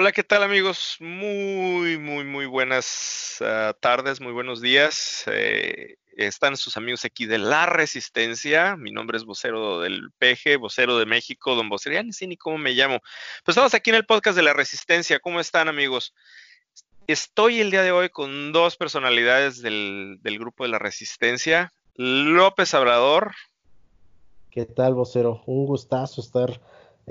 Hola, ¿qué tal amigos? Muy, muy, muy buenas ah, tardes, muy buenos días. Eh, están sus amigos aquí de La Resistencia. Mi nombre es vocero del PG, vocero de México, don vocero. Ya ni sé ni cómo me llamo. Pues estamos aquí en el podcast de La Resistencia. ¿Cómo están amigos? Estoy el día de hoy con dos personalidades del, del grupo de La Resistencia. López Abrador. ¿Qué tal, vocero? Un gustazo estar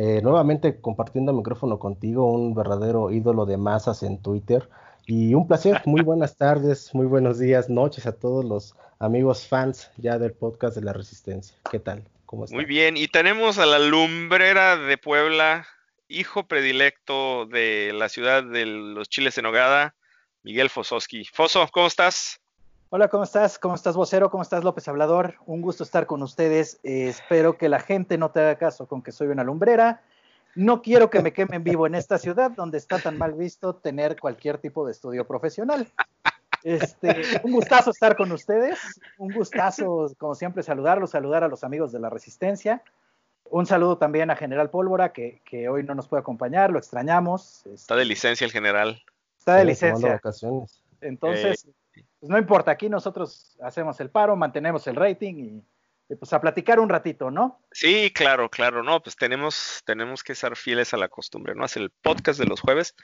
eh, nuevamente compartiendo el micrófono contigo, un verdadero ídolo de masas en Twitter. Y un placer, muy buenas tardes, muy buenos días, noches a todos los amigos fans ya del podcast de la Resistencia. ¿Qué tal? ¿Cómo están? Muy bien, y tenemos a la lumbrera de Puebla, hijo predilecto de la ciudad de los chiles en Nogada, Miguel Fososki. Foso, ¿cómo estás? Hola, ¿cómo estás? ¿Cómo estás, vocero? ¿Cómo estás, López Hablador? Un gusto estar con ustedes. Eh, espero que la gente no te haga caso con que soy una lumbrera. No quiero que me quemen vivo en esta ciudad donde está tan mal visto tener cualquier tipo de estudio profesional. Este, un gustazo estar con ustedes. Un gustazo, como siempre, saludarlos, saludar a los amigos de la Resistencia. Un saludo también a General Pólvora, que, que hoy no nos puede acompañar, lo extrañamos. Está de licencia el general. Está de licencia. Entonces, eh, pues no importa, aquí nosotros hacemos el paro, mantenemos el rating y, pues a platicar un ratito, ¿no? Sí, claro, claro, no, pues tenemos, tenemos que ser fieles a la costumbre, ¿no? Hacer el podcast de los jueves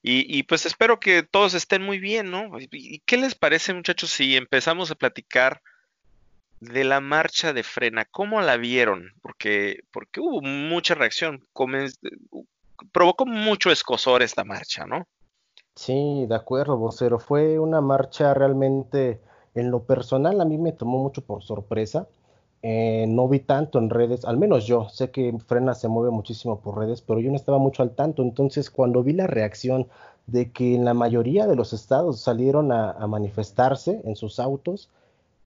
y, pues espero que todos estén muy bien, ¿no? ¿Y qué les parece, muchachos, si empezamos a platicar de la marcha de frena? ¿Cómo la vieron? Porque, porque hubo mucha reacción, provocó mucho escosor esta marcha, ¿no? Sí, de acuerdo, vocero. Fue una marcha realmente, en lo personal, a mí me tomó mucho por sorpresa. Eh, no vi tanto en redes, al menos yo, sé que Frena se mueve muchísimo por redes, pero yo no estaba mucho al tanto. Entonces, cuando vi la reacción de que en la mayoría de los estados salieron a manifestarse en sus autos,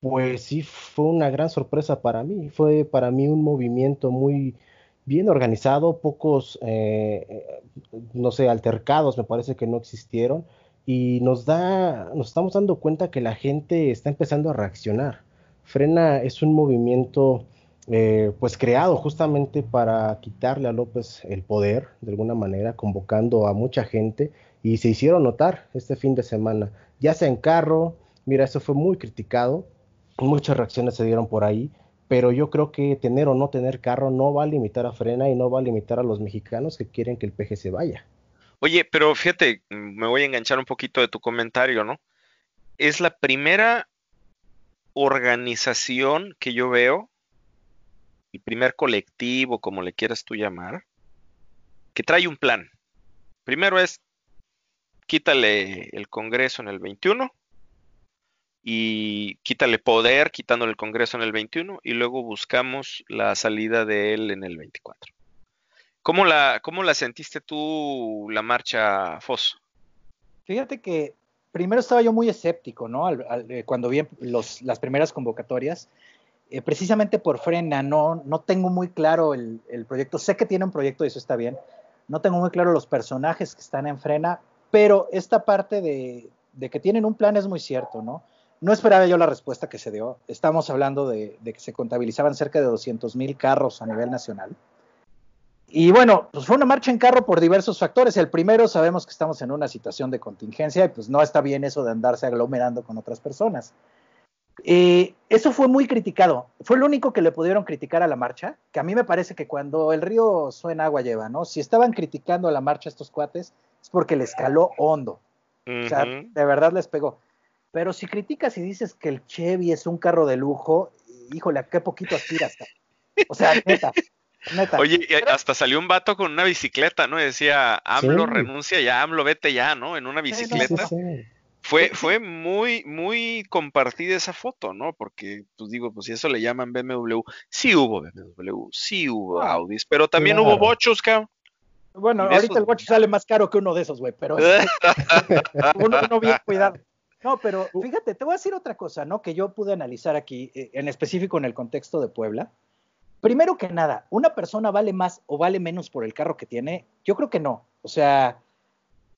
pues sí fue una gran sorpresa para mí. Fue para mí un movimiento muy, bien organizado, pocos, eh, no sé, altercados me parece que no existieron y nos da, nos estamos dando cuenta que la gente está empezando a reaccionar. Frena es un movimiento eh, pues creado justamente para quitarle a López el poder de alguna manera, convocando a mucha gente y se hicieron notar este fin de semana, ya sea en carro, mira, eso fue muy criticado, muchas reacciones se dieron por ahí, pero yo creo que tener o no tener carro no va a limitar a Frena y no va a limitar a los mexicanos que quieren que el PG se vaya. Oye, pero fíjate, me voy a enganchar un poquito de tu comentario, ¿no? Es la primera organización que yo veo, el primer colectivo, como le quieras tú llamar, que trae un plan. Primero es, quítale el Congreso en el 21, y quítale poder, quitándole el Congreso en el 21 y luego buscamos la salida de él en el 24. ¿Cómo la, cómo la sentiste tú la marcha FOS? Fíjate que primero estaba yo muy escéptico, ¿no? Eh, cuando vi los, las primeras convocatorias, eh, precisamente por Frena, no, no tengo muy claro el, el, proyecto. Sé que tiene un proyecto y eso está bien. No tengo muy claro los personajes que están en Frena, pero esta parte de, de que tienen un plan es muy cierto, ¿no? No esperaba yo la respuesta que se dio. Estamos hablando de, que se contabilizaban cerca de 200 mil carros a nivel nacional. Y bueno, pues fue una marcha en carro por diversos factores. El primero, sabemos que estamos en una situación de contingencia y pues no está bien eso de andarse aglomerando con otras personas. Eh, eso fue muy criticado. Fue lo único que le pudieron criticar a la marcha, que a mí me parece que cuando el río suena agua lleva, ¿no? Si estaban criticando a la marcha estos cuates, es porque les caló hondo. O sea, de verdad les pegó. Pero si criticas y dices que el Chevy es un carro de lujo, híjole, ¿a qué poquito aspiras? O sea, neta. Neta. Oye, hasta salió un vato con una bicicleta, ¿no? Y decía, AMLO renuncia ya, AMLO vete ya, ¿no? En una bicicleta. fue, fue muy, muy compartida esa foto, ¿no? Porque, pues digo, pues si eso le llaman BMW, sí hubo BMW, sí hubo ah, Audis, pero también hubo bochos, cabrón. Bueno, ahorita el bocho sale más caro que uno de esos, güey, pero uno, uno bien cuidado. No, pero fíjate, te voy a decir otra cosa, ¿no? Que yo pude analizar aquí, eh, en específico en el contexto de Puebla. Primero que nada, ¿una persona vale más o vale menos por el carro que tiene? Yo creo que no. O sea,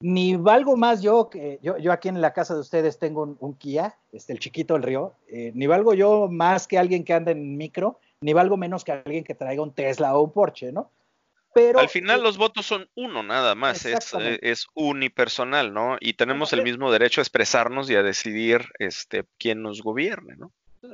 ni valgo más yo que yo, yo aquí en la casa de ustedes tengo un, Kia, este, el chiquito del río, eh, ni valgo yo más que alguien que anda en micro, ni valgo menos que alguien que traiga un Tesla o un Porsche, ¿no? Pero, Al final los votos son uno nada más, es, eh, es, unipersonal, ¿no? Y tenemos el mismo derecho a expresarnos y a decidir este, quién nos gobierne, ¿no?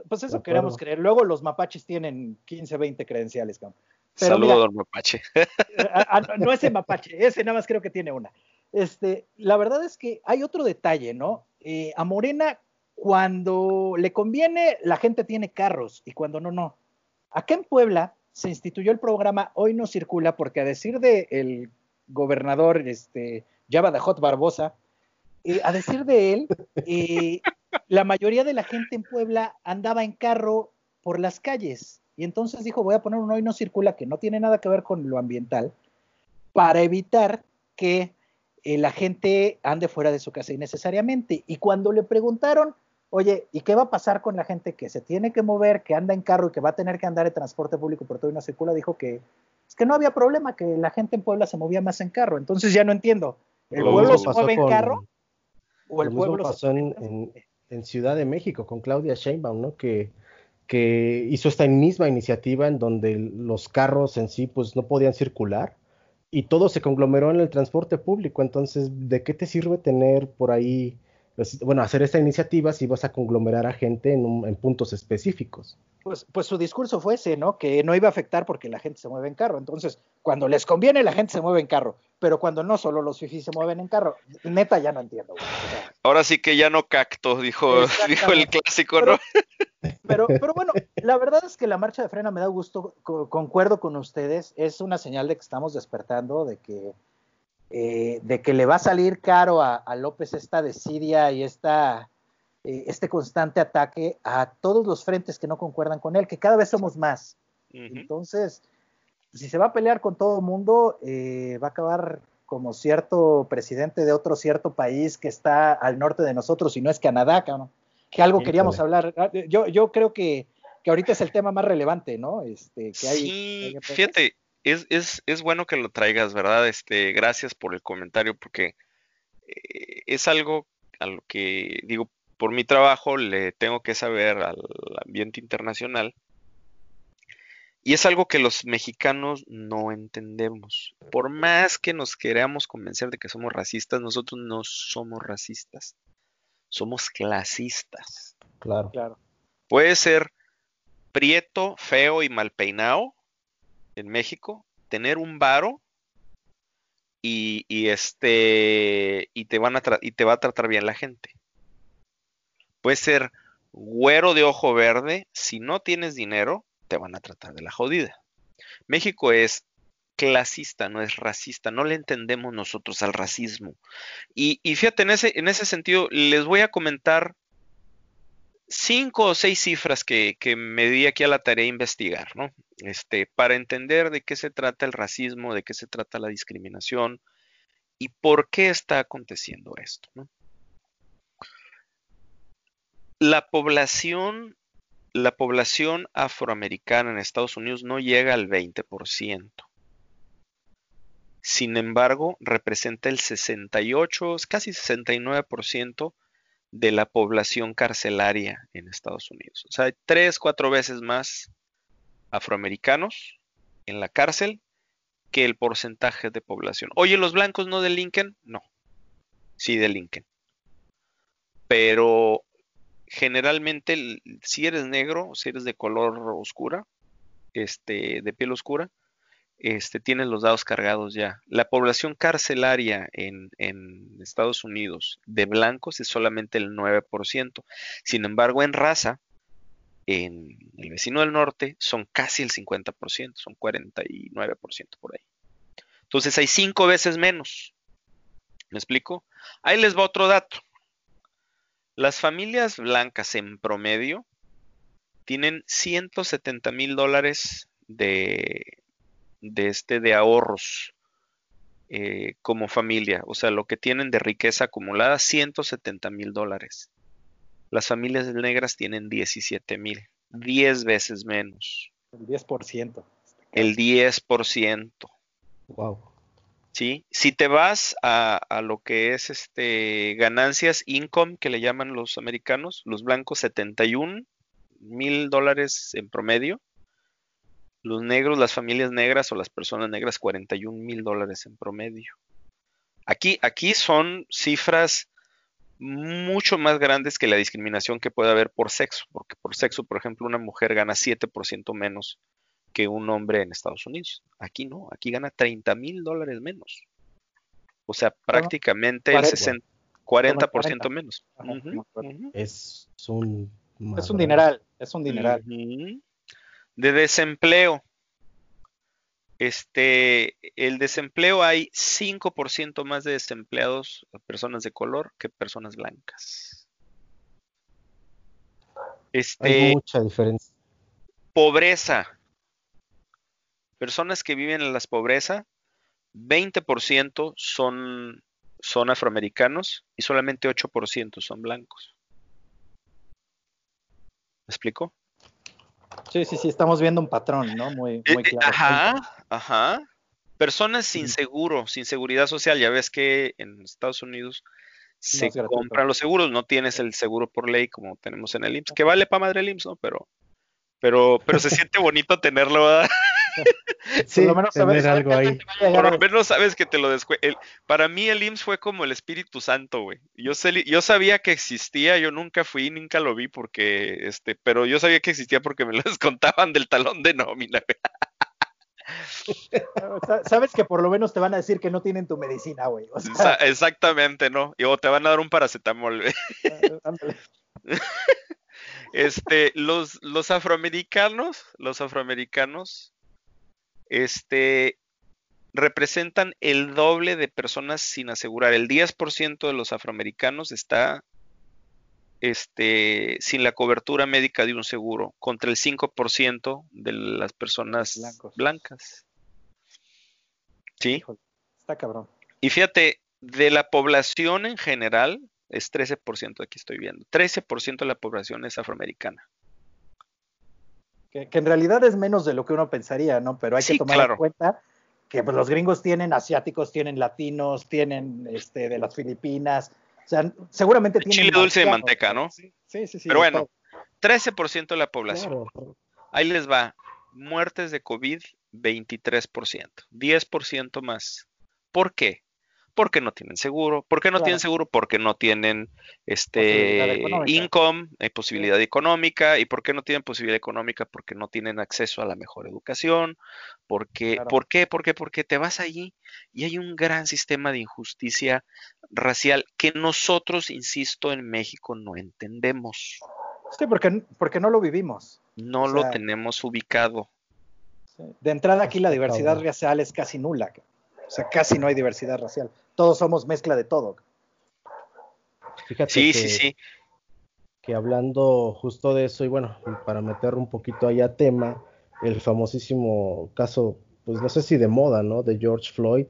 Pues eso queremos creer. Luego los mapaches tienen 15, 20 credenciales, cabrón. Saludos, don mapache. no ese mapache, ese nada más creo que tiene una. Este, la verdad es que hay otro detalle, ¿no? Eh, a Morena, cuando le conviene, la gente tiene carros y cuando no, no. Acá en Puebla se instituyó el programa Hoy no circula porque a decir del el gobernador este, Java Hot Barbosa, eh, a decir de él, eh, la mayoría de la gente en Puebla andaba en carro por las calles. Y entonces dijo, voy a poner un hoy no circula que no tiene nada que ver con lo ambiental, para evitar que eh, la gente ande fuera de su casa innecesariamente. Y cuando le preguntaron, oye, ¿y qué va a pasar con la gente que se tiene que mover, que anda en carro y que va a tener que andar en transporte público por todo y no circula? Dijo que es que no había problema, que la gente en Puebla se movía más en carro. Entonces ya no entiendo. ¿El pueblo se mueve en carro? ¿O el pueblo pasó en, en Ciudad de México con Claudia Sheinbaum, ¿no? Que, que hizo esta misma iniciativa en donde los carros en sí pues no podían circular y todo se conglomeró en el transporte público. Entonces, ¿de qué te sirve tener por ahí, bueno, hacer esta iniciativa si vas a conglomerar a gente en, en puntos específicos? Pues, pues su discurso fue ese, ¿no? Que no iba a afectar porque la gente se mueve en carro. Entonces, cuando les conviene, la gente se mueve en carro. Pero cuando no, solo los fifís se mueven en carro. Neta, ya no entiendo. Ahora sí que ya no cacto, dijo, dijo el clásico, ¿no? Pero, pero bueno, la verdad es que la marcha de frena me da gusto, concuerdo con ustedes. Es una señal de que estamos despertando, de que, eh, de que le va a salir caro a, a López esta desidia y esta eh, este constante ataque a todos los frentes que no concuerdan con él, que cada vez somos más. Entonces, si se va a pelear con todo el mundo, eh, va a acabar como cierto presidente de otro cierto país que está al norte de nosotros y no es Canadá, que algo queríamos hablar. Ah, yo, yo creo que, que, ahorita es el tema más relevante, ¿no? Este, que hay, sí, fíjate, es, es, es, bueno que lo traigas, ¿verdad? Este, gracias por el comentario, porque eh, es algo a lo que digo, por mi trabajo le tengo que saber al ambiente internacional. Y es algo que los mexicanos no entendemos. Por más que nos queramos convencer de que somos racistas, nosotros no somos racistas. Somos clasistas. Claro. claro. Puede ser prieto, feo y mal peinado en México, tener un varo y, y, este y te van a y te va a tratar bien la gente. Puede ser güero de ojo verde, si no tienes dinero, te van a tratar de la jodida. México es clasista, no es racista, no le entendemos nosotros al racismo. Y, fíjate, en ese, en ese sentido, les voy a comentar cinco o seis cifras que, que, me di aquí a la tarea de investigar, ¿no? Este, para entender de qué se trata el racismo, de qué se trata la discriminación y por qué está aconteciendo esto, ¿no? La población, la población afroamericana en Estados Unidos no llega al 20%. Sin embargo, representa el 68, casi 69% de la población carcelaria en Estados Unidos. O sea, hay tres, cuatro veces más afroamericanos en la cárcel que el porcentaje de población. Oye, ¿los blancos no delinquen? No, sí delinquen. Pero generalmente si eres negro, si eres de color oscura, este, de piel oscura, este, tienes los dados cargados ya. La población carcelaria en, en, Estados Unidos de blancos es solamente el 9%. Sin embargo, en raza, en el vecino del norte, son casi el 50%, son 49% por ahí. Entonces hay cinco veces menos. ¿Me explico? Ahí les va otro dato. Las familias blancas en promedio tienen 170 mil dólares de, de, este, de ahorros eh, como familia. O sea, lo que tienen de riqueza acumulada, 170 mil dólares. Las familias negras tienen 17 mil, 10 veces menos. El 10%. El 10%. Wow. ¿sí? Si te vas a, lo que es este ganancias income que le llaman los americanos, los blancos 71 mil dólares en promedio, Los negros, las familias negras o las personas negras, 41 mil dólares en promedio. Aquí, aquí son cifras mucho más grandes que la discriminación que puede haber por sexo, porque por sexo, por ejemplo, una mujer gana 7% menos que un hombre en Estados Unidos. Aquí no, aquí gana 30 mil dólares menos. O sea, prácticamente el 60, 40%, menos. Es un... Es un dineral, es un dineral. De desempleo, este, el desempleo hay 5% más de desempleados, personas de color, que personas blancas. Este, hay mucha diferencia. Pobreza. Personas que viven en la pobreza, 20% son, son afroamericanos y solamente 8% son blancos. ¿Me explico? Sí, sí, sí, estamos viendo un patrón, ¿no? Muy, muy eh, eh, claro. Ajá, ajá. Personas sin seguro, sin seguridad social. Ya ves que en Estados Unidos se compran los seguros, no tienes el seguro por ley como tenemos en el IMSS, que vale para madre el IMSS, ¿no? Pero, pero, pero se siente bonito tenerlo, ¿verdad? sí, por lo menos sabes, algo ahí. Por lo menos sabes que te lo descue... para mí el IMSS fue como el Espíritu Santo, güey. Yo, yo sabía que existía, yo nunca fui, nunca lo vi porque, este, pero yo sabía que existía porque me lo descontaban del talón de nómina, Sabes que por lo menos te van a decir que no tienen tu medicina, güey. Exactamente, ¿no? Y o te van a dar un paracetamol, güey. Este, los, los afroamericanos, los afroamericanos este, representan el doble de personas sin asegurar. El 10% de los afroamericanos está este, sin la cobertura médica de un seguro, contra el 5% de las personas blancas. ¿Sí? Está cabrón. Y fíjate, de la población en general, es 13%, aquí estoy viendo, 13% de la población es afroamericana. Que, en realidad es menos de lo que uno pensaría, ¿no? Pero hay que tomar en cuenta que pues, los gringos tienen asiáticos, tienen latinos, tienen este, de las Filipinas, o sea, seguramente tienen... Chile dulce de manteca, ¿no? Sí, sí, sí. Pero bueno, 13% de la población. Ahí les va. Muertes de COVID, 23%. 10% más. ¿Por qué? Porque no tienen seguro. ¿Por qué no tienen seguro? Porque no tienen este income, eh, posibilidad económica. ¿Y por qué no tienen posibilidad económica? Porque no tienen acceso a la mejor educación. Porque, ¿Por qué? ¿Por qué? Porque te vas allí y hay un gran sistema de injusticia racial que nosotros, insisto, en México no entendemos. Sí, porque, porque no lo vivimos. No lo tenemos ubicado. De entrada aquí la diversidad racial es casi nula. O sea, casi no hay diversidad racial. Todos somos mezcla de todo. Fíjate sí, que, sí, sí. Que hablando justo de eso, y bueno, para meter un poquito ahí a tema, el famosísimo caso, pues no sé si de moda, ¿no? De George Floyd,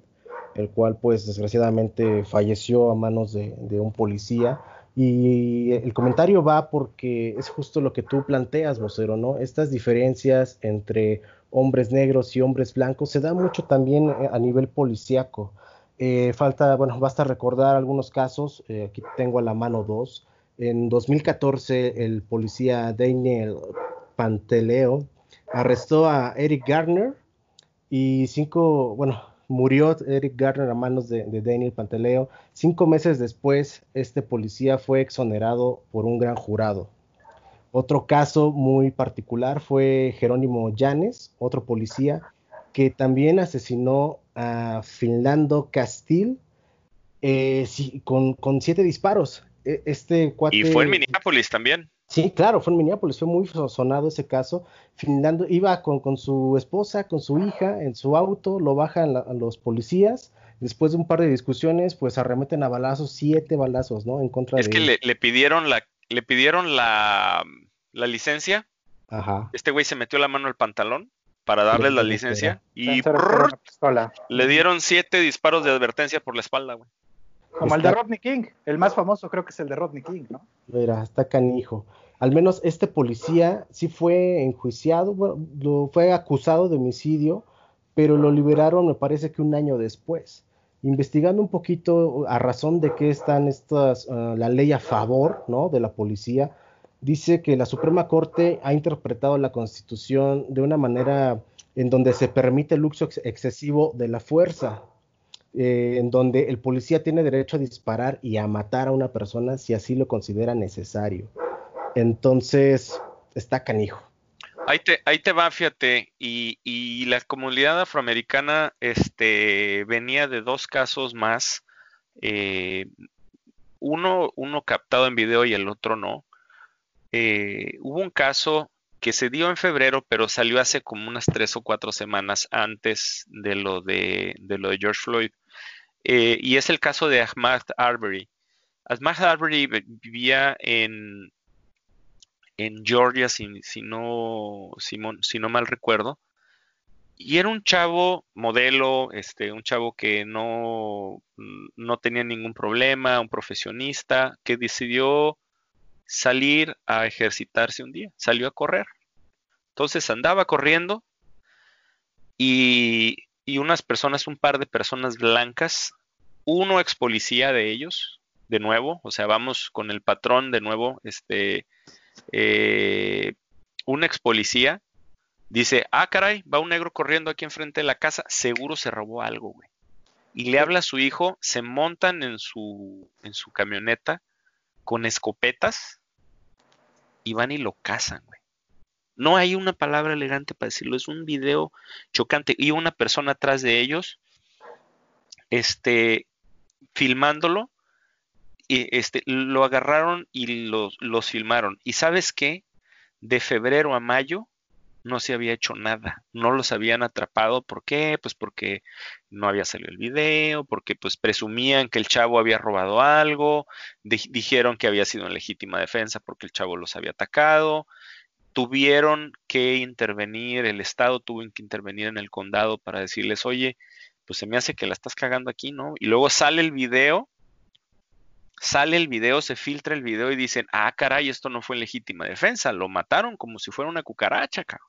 el cual pues desgraciadamente falleció a manos de, de un policía. Y el comentario va porque es justo lo que tú planteas, vocero, ¿no? Estas diferencias entre hombres negros y hombres blancos, se da mucho también eh, a nivel policíaco. Eh, falta, bueno, basta recordar algunos casos, eh, aquí tengo a la mano dos. En 2014, el policía Daniel Panteleo arrestó a Eric Gardner y cinco, bueno, murió Eric Gardner a manos de, de, Daniel Panteleo. Cinco meses después, este policía fue exonerado por un gran jurado. Otro caso muy particular fue Jerónimo Llanes, otro policía, que también asesinó a Finlando Castil eh, con, siete disparos. E, este y fue en Minneapolis también. Sí, claro, fue en Minneapolis, fue muy sonado ese caso. Finlando iba con, su esposa, con su hija en su auto, lo bajan los policías. Después de un par de discusiones, pues arremeten a balazos, siete balazos, ¿no? En contra es de. Es que le, pidieron la, le pidieron la, la licencia. Ajá. Este güey se metió la mano al pantalón para darle la licencia y le dieron siete disparos de advertencia por la espalda, güey. Como el de Rodney King, el más famoso creo que es el de Rodney King, ¿no? Mira, está canijo. Al menos este policía sí fue enjuiciado, lo, fue acusado de homicidio, pero lo liberaron me parece que un año después. Investigando un poquito a razón de qué están estas, ah, la ley a favor, ¿no? De la policía, dice que la Suprema Corte ha interpretado la Constitución de una manera en donde se permite el uso excesivo de la fuerza, eh, en donde el policía tiene derecho a disparar y a matar a una persona si así lo considera necesario. Entonces, está canijo. Ahí te, ahí te va, fíjate, y, la comunidad afroamericana este, venía de dos casos más, eh, uno, uno captado en video y el otro no. Eh, hubo un caso que se dio en febrero, pero salió hace como unas tres o cuatro semanas antes de lo de, lo de George Floyd. Eh, y es el caso de Ahmad Arbery. Ahmad Arbery vivía en, en Georgia, si, no, si, no mal recuerdo. Y era un chavo modelo, este, un chavo que no, no tenía ningún problema, un profesionista, que decidió salir a ejercitarse un día, salió a correr. Entonces andaba corriendo y, y unas personas, un par de personas blancas, uno ex policía de ellos, de nuevo, o sea, vamos con el patrón de nuevo, este, eh, un ex policía dice, ah, caray, va un negro corriendo aquí enfrente de la casa, seguro se robó algo, güey. Y le habla a su hijo, se montan en su, en su camioneta con escopetas y van y lo cazan, güey. No hay una palabra elegante para decirlo, es un video chocante. Y una persona atrás de ellos, este, filmándolo, este, lo agarraron y los, los filmaron. ¿Y sabes qué? De febrero a mayo no se había hecho nada, no los habían atrapado. ¿Por qué? Pues porque no había salido el video, porque pues presumían que el chavo había robado algo, dijeron que había sido en legítima defensa porque el chavo los había atacado. Tuvieron que intervenir, el Estado tuvo que intervenir en el condado para decirles, oye, pues se me hace que la estás cagando aquí, ¿no? Y luego sale el video sale el video, se filtra el video y dicen, ah, caray, esto no fue en legítima defensa, lo mataron como si fuera una cucaracha, cabrón.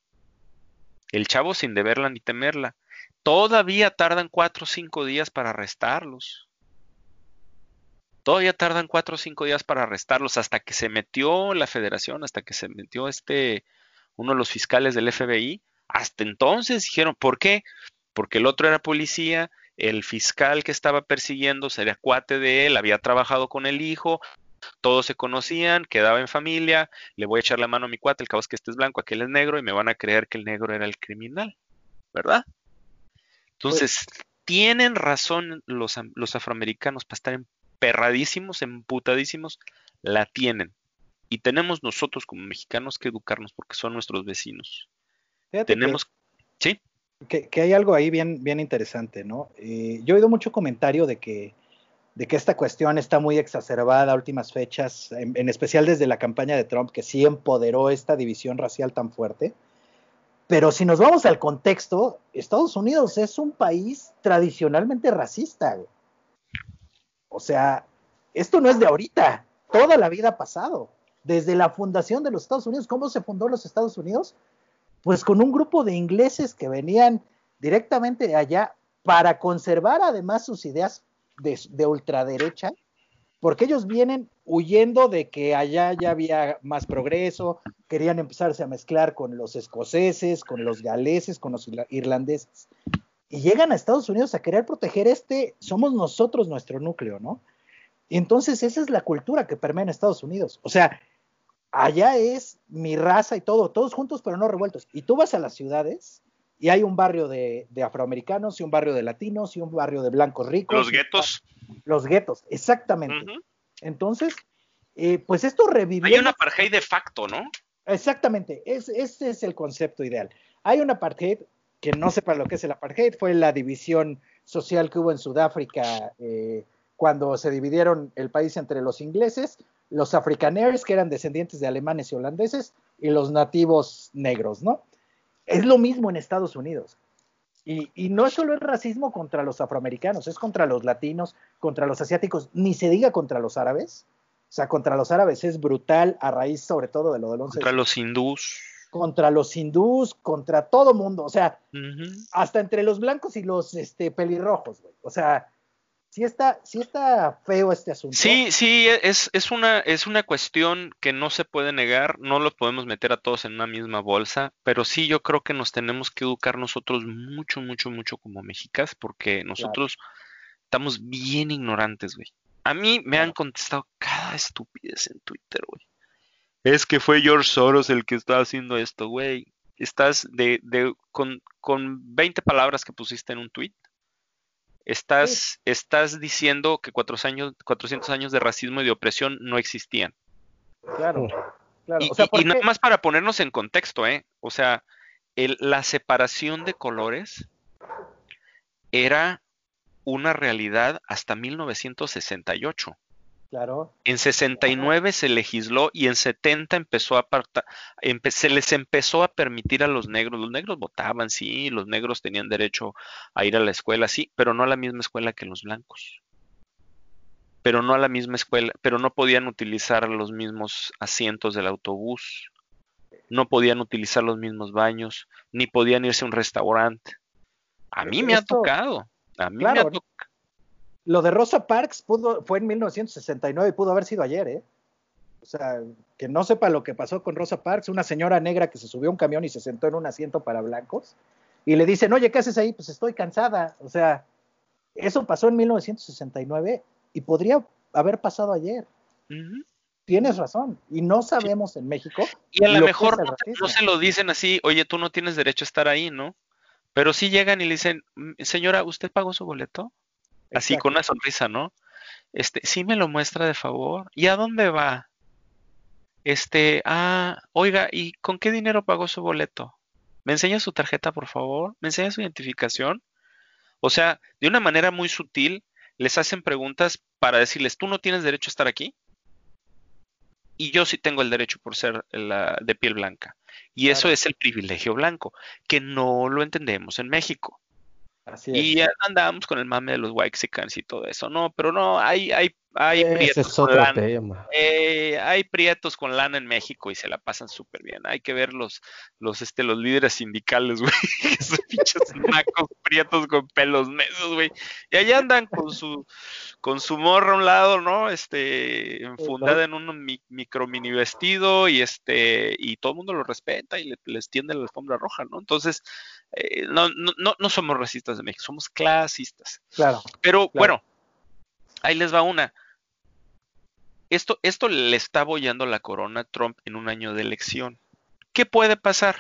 El chavo sin deberla ni temerla. Todavía tardan cuatro o cinco días para arrestarlos. Todavía tardan cuatro o cinco días para arrestarlos hasta que se metió la federación, hasta que se metió este, uno de los fiscales del FBI. Hasta entonces dijeron, ¿por qué? Porque el otro era policía, el fiscal que estaba persiguiendo sería cuate de él, había trabajado con el hijo, todos se conocían, quedaba en familia, le voy a echar la mano a mi cuate, el cabo es que este es blanco, aquel es negro, y me van a creer que el negro era el criminal, ¿verdad? Entonces, tienen razón los, los afroamericanos para estar emperradísimos, emputadísimos, la tienen. Y tenemos nosotros como mexicanos que educarnos porque son nuestros vecinos. tenemos, ¿sí? Que, hay algo ahí bien, bien interesante, ¿no? Eh, yo he oído mucho comentario de que, de que esta cuestión está muy exacerbada a últimas fechas, en, especial desde la campaña de Trump, que sí empoderó esta división racial tan fuerte. Pero si nos vamos al contexto, Estados Unidos es un país tradicionalmente racista. O sea, esto no es de ahorita, toda la vida ha pasado. Desde la fundación de los Estados Unidos, ¿cómo se fundó los Estados Unidos? Pues con un grupo de ingleses que venían directamente de allá para conservar además sus ideas de, ultraderecha, porque ellos vienen huyendo de que allá ya había más progreso, querían empezarse a mezclar con los escoceses, con los galeses, con los irlandeses, y llegan a Estados Unidos a querer proteger este, somos nosotros nuestro núcleo, ¿no? Y entonces esa es la cultura que permea en Estados Unidos. O sea, allá es mi raza y todo, todos juntos pero no revueltos. Y tú vas a las ciudades y hay un barrio de, afroamericanos y un barrio de latinos y un barrio de blancos ricos. Los guetos. Los guetos, exactamente. Entonces, eh, pues esto revivió. Hay una apartheid de facto, ¿no? Exactamente, ese es el concepto ideal. Hay una apartheid que no sepa lo que es el apartheid, fue la división social que hubo en Sudáfrica eh, cuando se dividieron el país entre los ingleses los afrikaners, que eran descendientes de alemanes y holandeses, y los nativos negros, ¿no? Es lo mismo en Estados Unidos. Y, y, no solo es racismo contra los afroamericanos, es contra los latinos, contra los asiáticos, ni se diga contra los árabes. O sea, contra los árabes es brutal a raíz sobre todo de lo del 11. Contra los hindús. Contra los hindús, contra todo mundo. O sea, hasta entre los blancos y los este, pelirrojos, güey. O sea, sí está, sí está feo este asunto. Sí, sí, es, es, una, es una cuestión que no se puede negar, no lo podemos meter a todos en una misma bolsa, pero sí yo creo que nos tenemos que educar nosotros mucho, mucho, mucho como mexicas, porque nosotros estamos bien ignorantes, güey. A mí me han contestado cada estupidez en Twitter, güey. Es que fue George Soros el que estaba haciendo esto, güey. Estás de, de con, con 20 palabras que pusiste en un tweet, Estás, estás diciendo que 400 años, 400 años de racismo y de opresión no existían. Claro, claro. Y, nada más para ponernos en contexto, ¿eh? O sea, la separación de colores era una realidad hasta 1968. En 69 se legisló y en 70 empezó a se les empezó a permitir a los negros, los negros votaban, sí, los negros tenían derecho a ir a la escuela, sí, pero no a la misma escuela que los blancos. Pero no a la misma escuela, pero no podían utilizar los mismos asientos del autobús, no podían utilizar los mismos baños, ni podían irse a un restaurante. A mí me ha tocado, a mí me ha tocado lo de Rosa Parks pudo, fue en 1969 y pudo haber sido ayer, ¿eh? O sea, que no sepa lo que pasó con Rosa Parks, una señora negra que se subió a un camión y se sentó en un asiento para blancos, y le dicen, oye, ¿qué haces ahí? Pues estoy cansada. O sea, eso pasó en 1969 y podría haber pasado ayer. Tienes razón. Y no sabemos en México. Y a lo, mejor no, se lo dicen así, oye, tú no tienes derecho a estar ahí, ¿no? Pero sí llegan y le dicen, mm, señora, ¿usted pagó su boleto? Así con una sonrisa, ¿no? Este, sí me lo muestra de favor. ¿Y a dónde va? Este, ah, oiga, ¿y con qué dinero pagó su boleto? ¿Me enseña su tarjeta, por favor? ¿Me enseña su identificación? O sea, de una manera muy sutil, les hacen preguntas para decirles, tú no tienes derecho a estar aquí. Y yo sí tengo el derecho por ser la, de piel blanca. Y eso es el privilegio blanco, que no lo entendemos en México y andamos con el mame de los Waxicans y todo eso, no, pero no, hay, hay, hay prietos con lana. Eh, hay prietos con lana en México y se la pasan súper bien. Hay que ver los, los, este, los líderes sindicales, güey, esos pinches macos prietos con pelos mesos, güey. Y allá andan con su, con su morra a un lado, ¿no? Este, enfundada en un micro mini vestido y este, y todo el mundo lo respeta y le, les tiende la alfombra roja, ¿no? Entonces, eh, no, no, no somos racistas de México, somos clasistas. Claro. Pero bueno, ahí les va una. Esto, esto le está bollando la corona a Trump en un año de elección. ¿Qué puede pasar?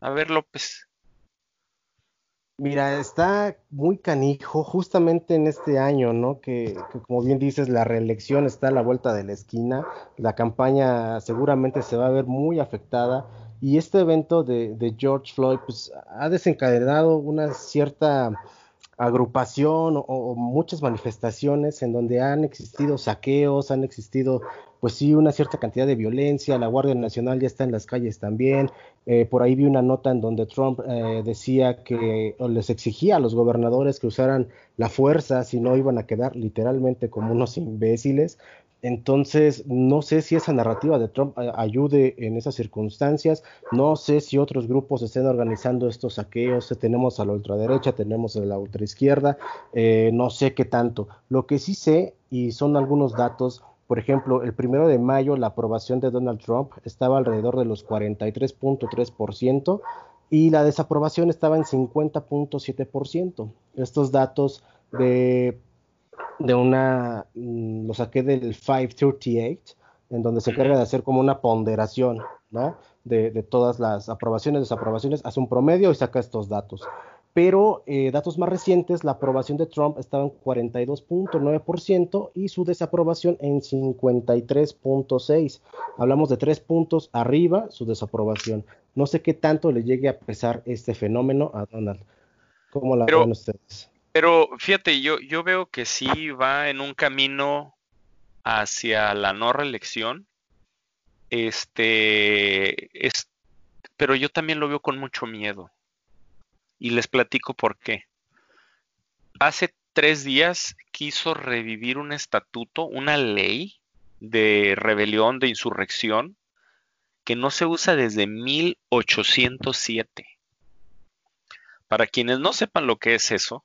A ver, López. Mira, está muy canijo justamente en este año, ¿no? Que, como bien dices, la reelección está a la vuelta de la esquina, la campaña seguramente se va a ver muy afectada y este evento de, George Floyd pues, ha desencadenado una cierta agrupación o, muchas manifestaciones en donde han existido saqueos, han existido, pues sí, una cierta cantidad de violencia, la Guardia Nacional ya está en las calles también, eh, por ahí vi una nota en donde Trump eh, decía que les exigía a los gobernadores que usaran la fuerza, si no iban a quedar literalmente como unos imbéciles, entonces, no sé si esa narrativa de Trump eh, ayude en esas circunstancias, no sé si otros grupos estén organizando estos saqueos, tenemos a la ultraderecha, tenemos a la ultraizquierda, eh, no sé qué tanto. Lo que sí sé, y son algunos datos, por ejemplo, el primero de mayo la aprobación de Donald Trump estaba alrededor de los 43.3% y la desaprobación estaba en 50.7%. Estos datos de de una, mm, lo saqué del 538, en donde se encarga de hacer como una ponderación, ¿no? De, de todas las aprobaciones, desaprobaciones, hace un promedio y saca estos datos. Pero eh, datos más recientes, la aprobación de Trump estaba en 42.9% y su desaprobación en 53.6%. Hablamos de tres puntos arriba su desaprobación. No sé qué tanto le llegue a pesar este fenómeno a Donald. ¿Cómo la ven ustedes? Pero fíjate, yo, yo veo que sí va en un camino hacia la no reelección. Este, es, pero yo también lo veo con mucho miedo. Y les platico por qué. Hace tres días quiso revivir un estatuto, una ley de rebelión, de insurrección, que no se usa desde 1807. Para quienes no sepan lo que es eso,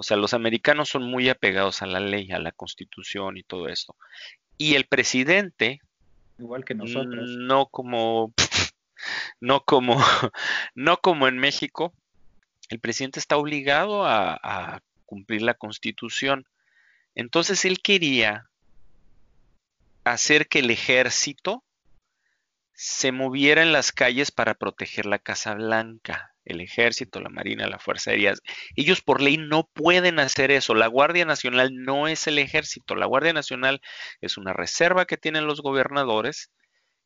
O sea, los americanos son muy apegados a la ley, a la constitución y todo esto. Y el presidente, igual que nosotros, no como, no como, no como en México, el presidente está obligado a, a cumplir la constitución. Entonces él quería hacer que el ejército se moviera en las calles para proteger la Casa Blanca, el ejército, la marina, la fuerza aérea. Ellos por ley no pueden hacer eso. La Guardia Nacional no es el ejército. La Guardia Nacional es una reserva que tienen los gobernadores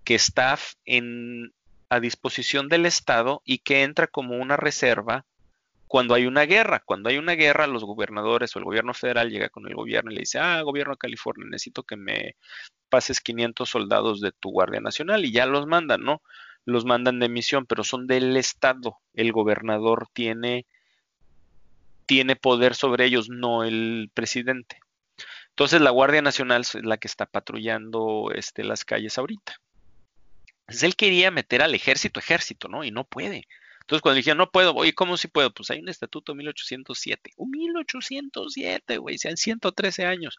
que está en, a disposición del Estado y que entra como una reserva cuando hay una guerra. Cuando hay una guerra, los gobernadores o el gobierno federal llega con el gobierno y le dice, ah, gobierno de California, necesito que me pases 500 soldados de tu Guardia Nacional y ya los mandan, ¿no? Los mandan de misión, pero son del Estado. El gobernador tiene, tiene poder sobre ellos, no el presidente. Entonces la Guardia Nacional es la que está patrullando este, las calles ahorita. Entonces él quería meter al ejército, ejército, ¿no? Y no puede. Entonces, cuando dijeron, no puedo, oye, ¿cómo si puedo? Pues hay un estatuto 1807. Un 1807, güey, sean 113 años.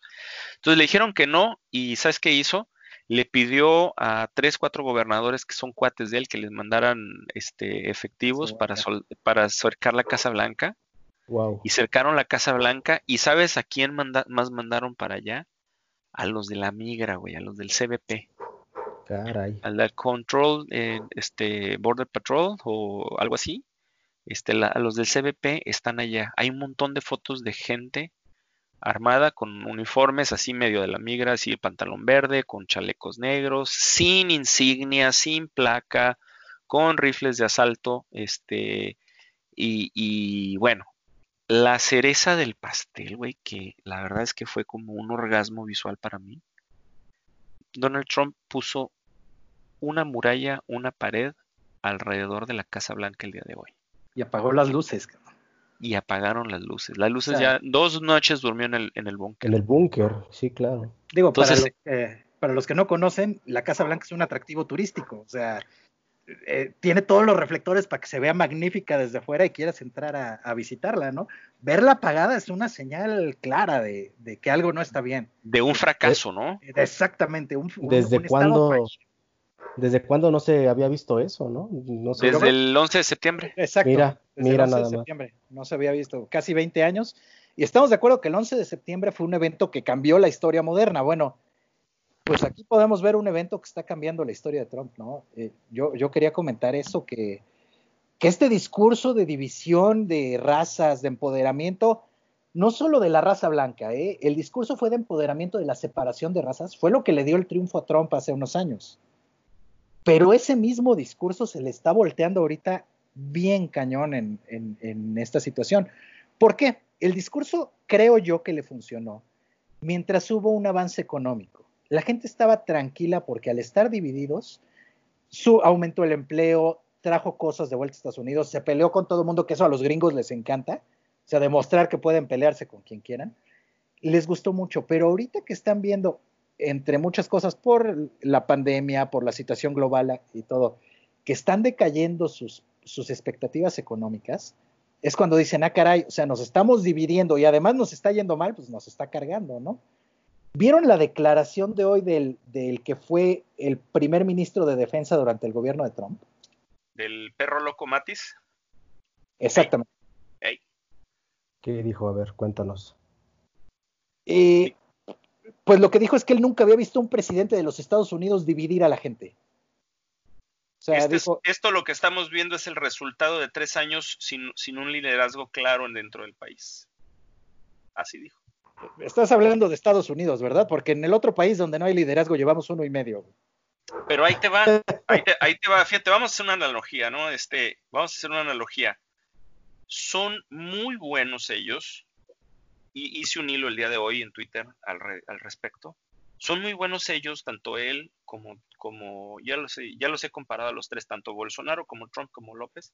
Entonces le dijeron que no, y ¿sabes qué hizo? Le pidió a tres, cuatro gobernadores que son cuates de él que les mandaran este, efectivos para, para cercar la Casa Blanca. Wow. Y cercaron la Casa Blanca. ¿Y sabes a quién más mandaron para allá? A los de la migra, güey, a los del CBP. Caray. Al Control, eh, este, Border Patrol o algo así. Este, a los del CBP están allá. Hay un montón de fotos de gente armada con uniformes así medio de la migra, así pantalón verde, con chalecos negros, sin insignia, sin placa, con rifles de asalto, este, y, y bueno, la cereza del pastel, güey, que la verdad es que fue como un orgasmo visual para mí. Donald Trump puso una muralla, una pared alrededor de la Casa Blanca el día de hoy. Y apagó las luces. Y apagaron las luces. Las luces ya, dos noches durmió en el, en el búnker. En el búnker, sí, claro. Digo, para, los que, para los que no conocen, la Casa Blanca es un atractivo turístico. O sea, eh, tiene todos los reflectores para que se vea magnífica desde fuera y quieras entrar a, visitarla, ¿no? Verla apagada es una señal clara de, que algo no está bien. De un fracaso, ¿no? Exactamente. Un, ¿Desde cuándo? ¿Desde cuándo no se había visto eso, no? Desde el 11 de septiembre. Exacto. Mira, mira nada de septiembre. No se había visto. Casi 20 años. Y estamos de acuerdo que el 11 de septiembre fue un evento que cambió la historia moderna. Bueno, pues aquí podemos ver un evento que está cambiando la historia de Trump, ¿no? Eh, yo, yo quería comentar eso, que, que este discurso de división de razas, de empoderamiento, no solo de la raza blanca, ¿eh? el discurso fue de empoderamiento de la separación de razas, fue lo que le dio el triunfo a Trump hace unos años. Pero ese mismo discurso se le está volteando ahorita bien cañón en, esta situación. ¿Por qué? El discurso creo yo que le funcionó mientras hubo un avance económico. La gente estaba tranquila porque al estar divididos, su, aumentó el empleo, trajo cosas de vuelta a Estados Unidos, se peleó con todo el mundo, que eso a los gringos les encanta, o sea, demostrar que pueden pelearse con quien quieran. Les gustó mucho, pero ahorita que están viendo, entre muchas cosas, por la pandemia, por la situación global y todo, que están decayendo sus, sus expectativas económicas, es cuando dicen, ah, caray, o sea, nos estamos dividiendo y además nos está yendo mal, pues nos está cargando, ¿no? ¿Vieron la declaración de hoy del, del que fue el primer ministro de defensa durante el gobierno de Trump? ¿Del perro loco Matis? Exactamente. ¿Qué dijo? A ver, cuéntanos. Eh, pues lo que dijo es que él nunca había visto un presidente de los Estados Unidos dividir a la gente. O sea, este esto lo que estamos viendo es el resultado de tres años sin, un liderazgo claro dentro del país. Así dijo. Estás hablando de Estados Unidos, ¿verdad? Porque en el otro país donde no hay liderazgo llevamos uno y medio. Pero ahí te va, ahí te, ahí te va, fíjate, vamos a hacer una analogía, ¿no? Este, vamos a hacer una analogía. Son muy buenos ellos y hice un hilo el día de hoy en Twitter al, al respecto. Son muy buenos ellos, tanto él como, como ya, los he, ya los he comparado a los tres, tanto Bolsonaro como Trump como López.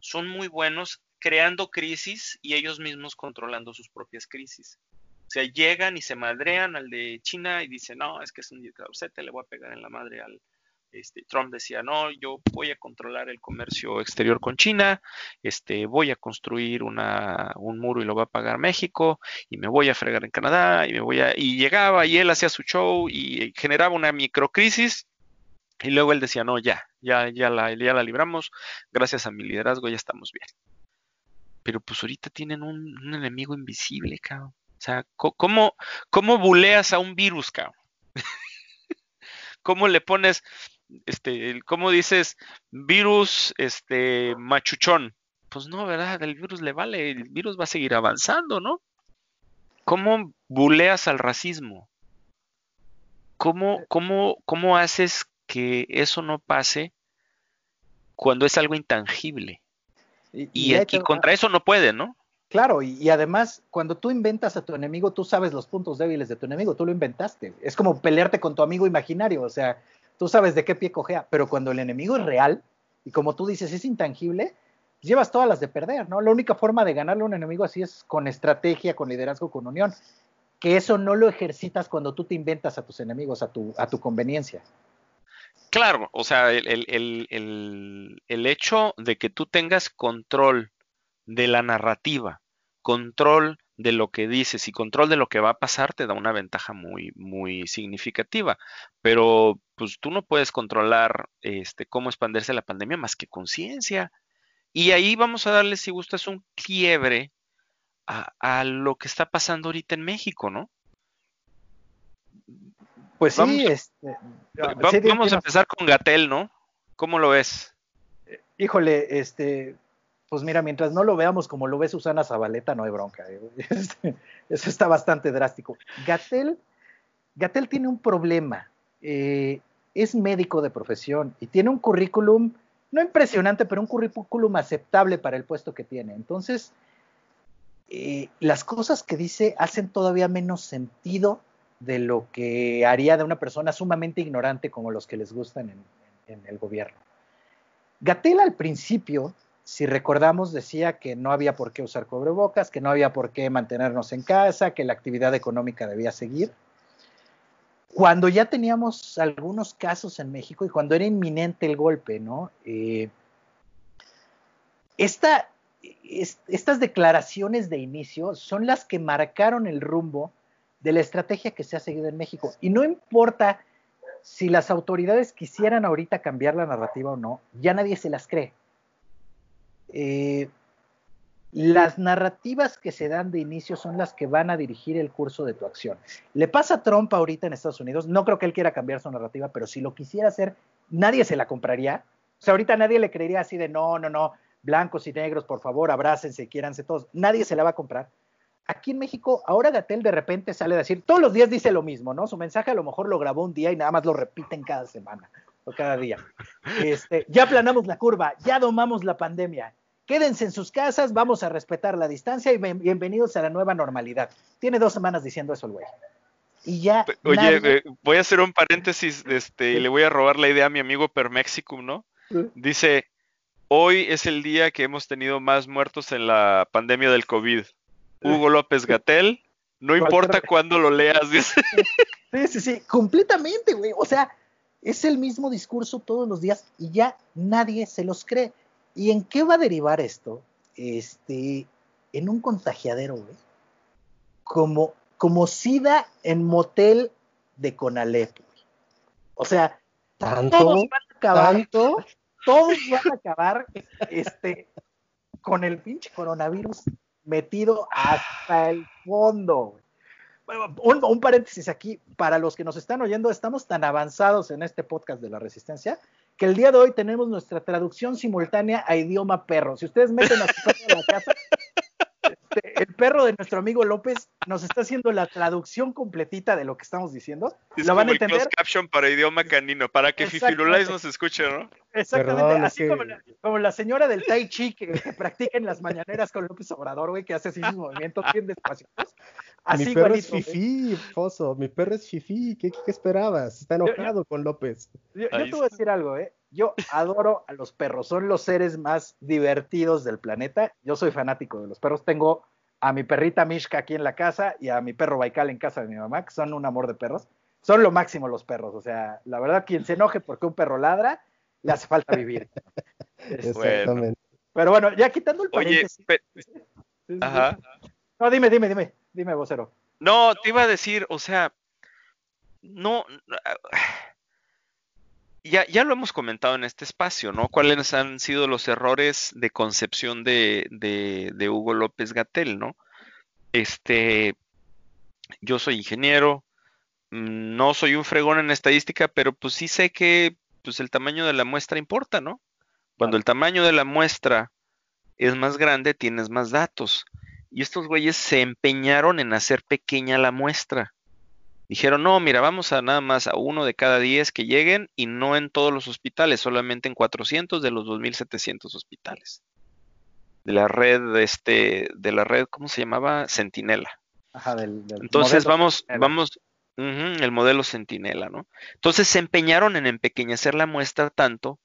Son muy buenos creando crisis y ellos mismos controlando sus propias crisis. O sea, llegan y se madrean al de China y dicen, no, es que es un dictador, le voy a pegar en la madre al, Este, Trump decía, no, yo voy a controlar el comercio exterior con China, este, voy a construir una, un muro y lo va a pagar México, y me voy a fregar en Canadá, y me voy a, y llegaba y él hacía su show y generaba una microcrisis, y luego él decía, no, ya, ya, ya la, ya la libramos, gracias a mi liderazgo ya estamos bien. Pero pues ahorita tienen un, un enemigo invisible, cabrón. O sea, ¿cómo, cómo buleas a un virus, cabrón? ¿Cómo le pones, este, cómo dices virus, este, machuchón? Pues no, ¿verdad? El virus le vale, el virus va a seguir avanzando, ¿no? ¿Cómo buleas al racismo? ¿Cómo, cómo, cómo haces que eso no pase cuando es algo intangible? Y, aquí contra eso no puede, ¿no? Claro, y, además, cuando tú inventas a tu enemigo, tú sabes los puntos débiles de tu enemigo, tú lo inventaste. Es como pelearte con tu amigo imaginario, o sea, tú sabes de qué pie cojea, pero cuando el enemigo es real, y como tú dices, es intangible, llevas todas las de perder, ¿no? La única forma de ganarle a un enemigo así es con estrategia, con liderazgo, con unión. Que eso no lo ejercitas cuando tú te inventas a tus enemigos a tu, a tu conveniencia. Claro, o sea, el, el, el hecho de que tú tengas control de la narrativa, control de lo que dices y control de lo que va a pasar te da una ventaja muy, muy significativa. Pero pues tú no puedes controlar este, cómo expandirse la pandemia más que conciencia. Y ahí vamos a darle, si gustas, un quiebre a, lo que está pasando ahorita en México, ¿no? Pues sí, este, vamos a empezar con Gatel, ¿no? ¿Cómo lo ves? Híjole, este, pues mira, mientras no lo veamos como lo ve Susana Zabaleta, no hay bronca. ¿eh? Este, eso está bastante drástico. Gatel, Gatel tiene un problema. Eh, es médico de profesión y tiene un currículum, no impresionante, pero un currículum aceptable para el puesto que tiene. Entonces, eh, las cosas que dice hacen todavía menos sentido de lo que haría de una persona sumamente ignorante como los que les gustan en el gobierno. Gatel al principio si recordamos, decía que no había por qué usar cubrebocas, que no había por qué mantenernos en casa, que la actividad económica debía seguir. Cuando ya teníamos algunos casos en México y cuando era inminente el golpe, ¿no? Eh, estas declaraciones de inicio son las que marcaron el rumbo de la estrategia que se ha seguido en México. Y no importa si las autoridades quisieran ahorita cambiar la narrativa o no, ya nadie se las cree. Eh, las narrativas que se dan de inicio son las que van a dirigir el curso de tu acción. Le pasa a Trump ahorita en Estados Unidos, no creo que él quiera cambiar su narrativa, pero si lo quisiera hacer, nadie se la compraría. O sea, ahorita nadie le creería así de no, no, no, blancos y negros, por favor, abrácense, quiéranse todos. Nadie se la va a comprar. Aquí en México, ahora Gatel de repente sale a decir, todos los días dice lo mismo, ¿no? Su mensaje a lo mejor lo grabó un día y nada más lo repiten cada semana o cada día. Este, ya aplanamos la curva, ya domamos la pandemia, Quédense en sus casas, vamos a respetar la distancia y bienvenidos a la nueva normalidad. Tiene dos semanas diciendo eso el güey. Y ya. Oye, eh, voy a hacer un paréntesis este, y le voy a robar la idea a mi amigo Permexicum, ¿no? Dice: Hoy es el día que hemos tenido más muertos en la pandemia del COVID. Hugo López Gatel, no importa cuándo lo leas, dice. Sí, sí, sí, completamente, güey. O sea, es el mismo discurso todos los días y ya nadie se los cree. ¿Y en qué va a derivar esto? Este, en un contagiadero, güey. Como, como SIDA en motel de Conalep, güey. O sea, ¿Tanto? todos van a acabar, todos van a acabar este, con el pinche coronavirus metido hasta el fondo. Bueno, un, un, paréntesis aquí, para los que nos están oyendo, estamos tan avanzados en este podcast de la resistencia que el día de hoy tenemos nuestra traducción simultánea a idioma perro. Si ustedes meten a su perro en la casa, este, el perro de nuestro amigo López nos está haciendo la traducción completita de lo que estamos diciendo. Es ¿Lo van a entender? El caption para idioma canino, para que Fifilulais nos escuche, ¿no? Exactamente, así como, la, señora del Tai Chi que, practica en las mañaneras con López Obrador, güey, que hace así sus movimientos bien despaciosos. Así mi perro es Fifi, Foso, mi perro es Fifi, ¿qué, esperabas? Está enojado con López. Yo, te voy a decir algo, ¿eh? Yo adoro a los perros, son los seres más divertidos del planeta. Yo soy fanático de los perros. Tengo a mi perrita Mishka aquí en la casa y a mi perro Baikal en casa de mi mamá, que son un amor de perros. son lo máximo los perros. O sea, la verdad, quien se enoje porque un perro ladra, le hace falta vivir. Exactamente. Pero bueno, ya quitando el Oye, paréntesis. pe- ajá. No, dime, dime, dime, dime, vocero. No, te iba a decir, o sea, no, ya, ya lo hemos comentado en este espacio, ¿no? ¿Cuáles han sido los errores de concepción de, de, de Hugo López Gatel, ¿no? Este, yo soy ingeniero, mm, no soy un fregón en estadística, pero pues sí sé que pues el tamaño de la muestra importa, ¿no? Cuando el tamaño de la muestra es más grande, tienes más datos. Y estos güeyes se empeñaron en hacer pequeña la muestra. Dijeron, no, mira, vamos a nada más a uno de cada 10 que lleguen y no en todos los hospitales, solamente en 400 de los 2.700 hospitales. De la red, este, de la red, ¿cómo se llamaba? Centinela. Ajá, del, del Entonces vamos, Centinela. vamos, el modelo Centinela, ¿no? Entonces se empeñaron en empequeñecer la muestra tanto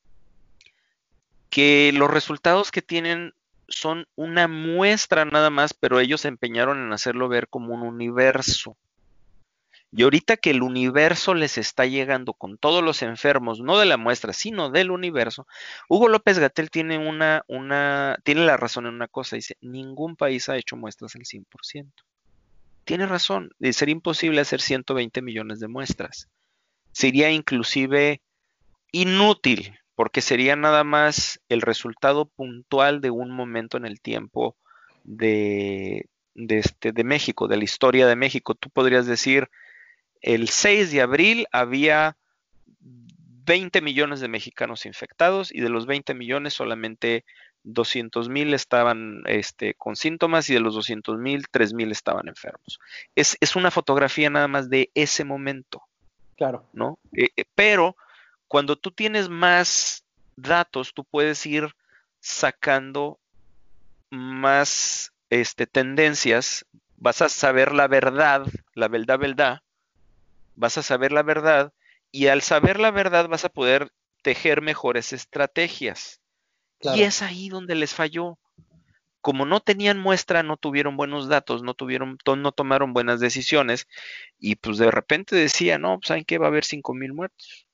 que los resultados que tienen son una muestra nada más, pero ellos se empeñaron en hacerlo ver como un universo. Y ahorita que el universo les está llegando con todos los enfermos, no de la muestra, sino del universo, Hugo López Gatel tiene una, una, tiene la razón en una cosa, dice, ningún país ha hecho muestras al 100%. Tiene razón, eh, sería imposible hacer 120 millones de muestras. Sería inclusive inútil, porque sería nada más el resultado puntual de un momento en el tiempo de, de, este, de México, de la historia de México. Tú podrías decir, el 6 de abril había 20 millones de mexicanos infectados y de los 20 millones solamente 200 mil estaban este, con síntomas y de los 200 mil, 3 mil estaban enfermos. Es, es, una fotografía nada más de ese momento. Claro. ¿no? Eh, eh, pero cuando tú tienes más datos, tú puedes ir sacando más este, tendencias, vas a saber la verdad, la verdad, verdad, vas a saber la verdad y al saber la verdad vas a poder tejer mejores estrategias. Claro. Y es ahí donde les falló. Como no tenían muestra, no tuvieron buenos datos, no tuvieron, no tomaron buenas decisiones, y pues de repente decía, no, pues, ¿saben qué? Va a haber 5 mil muertos.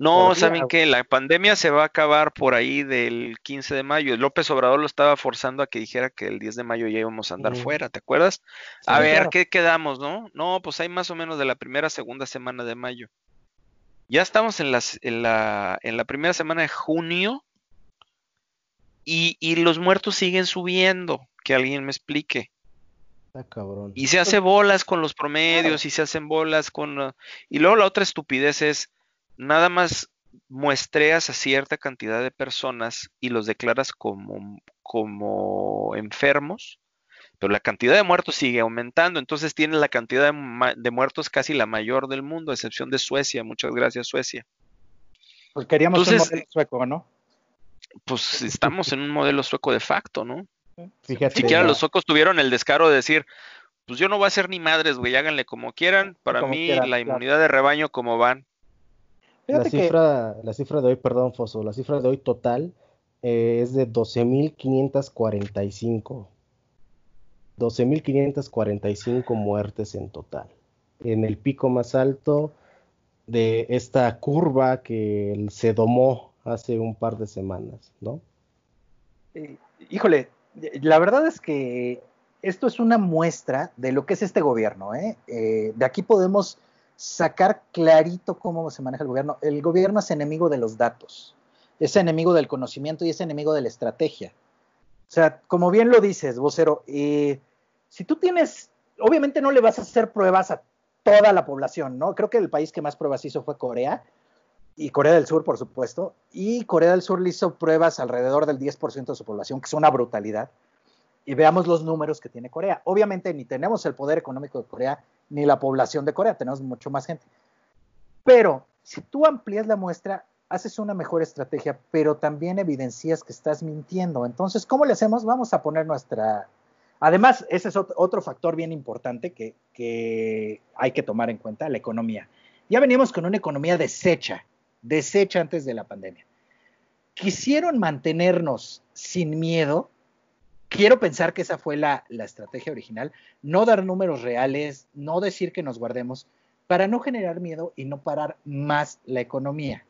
No, ¿saben qué? La pandemia se va a acabar por ahí del 15 de mayo. López Obrador lo estaba forzando a que dijera que el 10 de mayo ya íbamos a andar uh, fuera, ¿te acuerdas? Sí, a ver, claro. ¿qué quedamos, no? No, pues hay más o menos de la primera, segunda semana de mayo. Ya estamos en, las, en, la, en la primera semana de junio y, y, los muertos siguen subiendo. Que alguien me explique. Ah, cabrón. Y se hace bolas con los promedios y se hacen bolas con... Y luego la otra estupidez es, nada más muestreas a cierta cantidad de personas y los declaras como, como enfermos, pero la cantidad de muertos sigue aumentando, entonces tiene la cantidad de, de, muertos casi la mayor del mundo, a excepción de Suecia. Muchas gracias, Suecia. Pues queríamos entonces, un modelo sueco, ¿no? Pues estamos en un modelo sueco de facto, ¿no? Fíjate. Siquiera los suecos tuvieron el descaro de decir, pues yo no voy a hacer ni madres, güey, háganle como quieran. Para como mí, quieran, la claro. inmunidad de rebaño, como van. La cifra, que... la cifra de hoy, perdón, Foso, la cifra de hoy total eh, es de 12.545. 12.545 muertes en total. En el pico más alto de esta curva que se domó hace un par de semanas, ¿no? Eh, híjole, la verdad es que esto es una muestra de lo que es este gobierno. ¿eh? Eh, de aquí podemos sacar clarito cómo se maneja el gobierno. El gobierno es enemigo de los datos, es enemigo del conocimiento y es enemigo de la estrategia. O sea, como bien lo dices, vocero, eh, si tú tienes, obviamente no le vas a hacer pruebas a toda la población, ¿no? Creo que el país que más pruebas hizo fue Corea, y Corea del Sur, por supuesto, y Corea del Sur le hizo pruebas alrededor del 10% de su población, que es una brutalidad. Y veamos los números que tiene Corea. Obviamente ni tenemos el poder económico de Corea, ni la población de Corea, tenemos mucho más gente. Pero si tú amplías la muestra, haces una mejor estrategia, pero también evidencias que estás mintiendo. Entonces, ¿cómo le hacemos? Vamos a poner nuestra... Además, ese es otro factor bien importante que, que hay que tomar en cuenta, la economía. Ya venimos con una economía deshecha, deshecha antes de la pandemia. Quisieron mantenernos sin miedo. Quiero pensar que esa fue la, estrategia original. No dar números reales, no decir que nos guardemos. para no generar miedo y no parar más la economía.